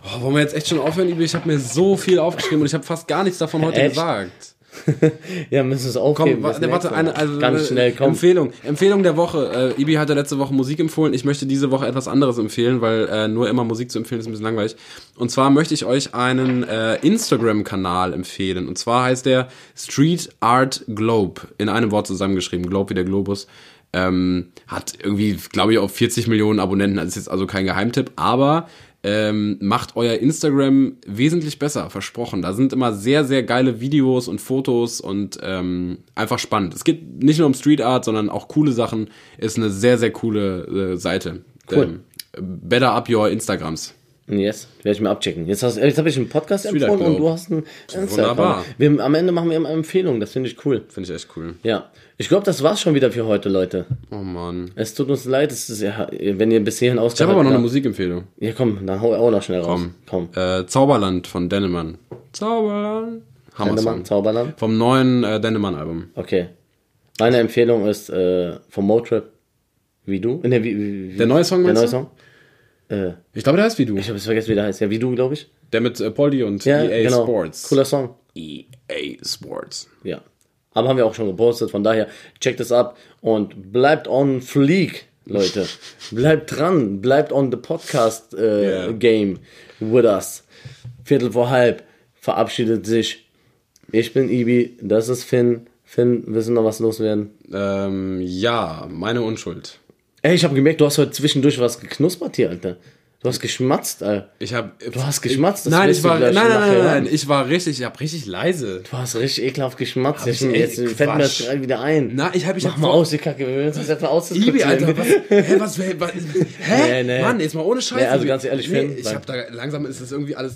Oh, wollen wir jetzt echt schon aufhören? Ich habe mir so viel aufgeschrieben und ich habe fast gar nichts davon heute Echt? gesagt. [LAUGHS] Ja, müssen es Komm, aufheben. wa- bis warte, eine, also Ganz äh, schnell, komm. Empfehlung. Empfehlung der Woche. Äh, Ibi hatte letzte Woche Musik empfohlen. Ich möchte diese Woche etwas anderes empfehlen, weil äh, nur immer Musik zu empfehlen ist ein bisschen langweilig. Und zwar möchte ich euch einen äh, Instagram-Kanal empfehlen. Und zwar heißt der Street Art Globe. In einem Wort zusammengeschrieben. Globe wie der Globus. Ähm, hat irgendwie, glaube ich, auch 40 Millionen Abonnenten. Das ist jetzt also kein Geheimtipp. Aber ähm, macht euer Instagram wesentlich besser, versprochen. Da sind immer sehr, sehr geile Videos und Fotos und ähm, einfach spannend. Es geht nicht nur um Street Art, sondern auch coole Sachen. Ist eine sehr, sehr coole äh, Seite. Cool. Ähm, better up your Instagrams. Yes, werde ich mir abchecken. Jetzt, hast- jetzt habe ich einen Podcast Street empfohlen Art und du hast einen Wunderbar. Wir, am Ende machen wir immer Empfehlungen, das finde ich cool. Finde ich echt cool. Ja, ich glaube, das war's schon wieder für heute, Leute. Oh Mann. Es tut uns leid, es ist, ja, wenn ihr bis hierhin Ich habe aber noch eine. Musikempfehlung. Ja, komm, dann hau auch noch schnell raus. Komm. Komm. Äh, Zauberland von Dennemann. Zauberland. Hammer Dennemann, Song. Zauberland. Vom neuen äh, Dennemann-Album. Okay. Meine Empfehlung ist äh, vom Motrip. Wie du? Ne, wie, wie, wie, Der neue Song, Der neue du? Äh, Ich glaube, der heißt wie du. ich habe es vergessen, wie der heißt. Ja, wie du, glaube ich. Der mit äh, Poldi und Ja, EA genau. Sports. Cooler Song. EA Sports. Ja. Aber haben wir auch schon gepostet, von daher checkt es ab und bleibt on fleek, Leute. [LAUGHS] bleibt dran, bleibt on the podcast äh, Yeah. game with us. Viertel vor halb verabschiedet sich. Ich bin Ibi, das ist Finn. Finn, willst du noch was loswerden? Ähm, ja, meine Unschuld. Ey, ich habe gemerkt, du hast heute zwischendurch was geknuspert hier, Alter. Du hast geschmatzt, Alter. Ich habe. Du hast geschmatzt, das Nein, ich war. Nein, nein, nein, nein. Ich war richtig. Ich habe richtig leise. Du hast richtig ekelhaft geschmatzt. ich Jetzt, jetzt fällt mir das gerade wieder ein. Na, ich habe ich Mach hab mal aus, die Kacke. Wir müssen uns jetzt mal ausdiskutieren. Ibi, Alter, was? [LAUGHS] Hä, was? was hä? Nee, nee. Mann, jetzt mal ohne Scheiße. Nee, also ganz ehrlich, nee, ich habe da langsam ist es irgendwie alles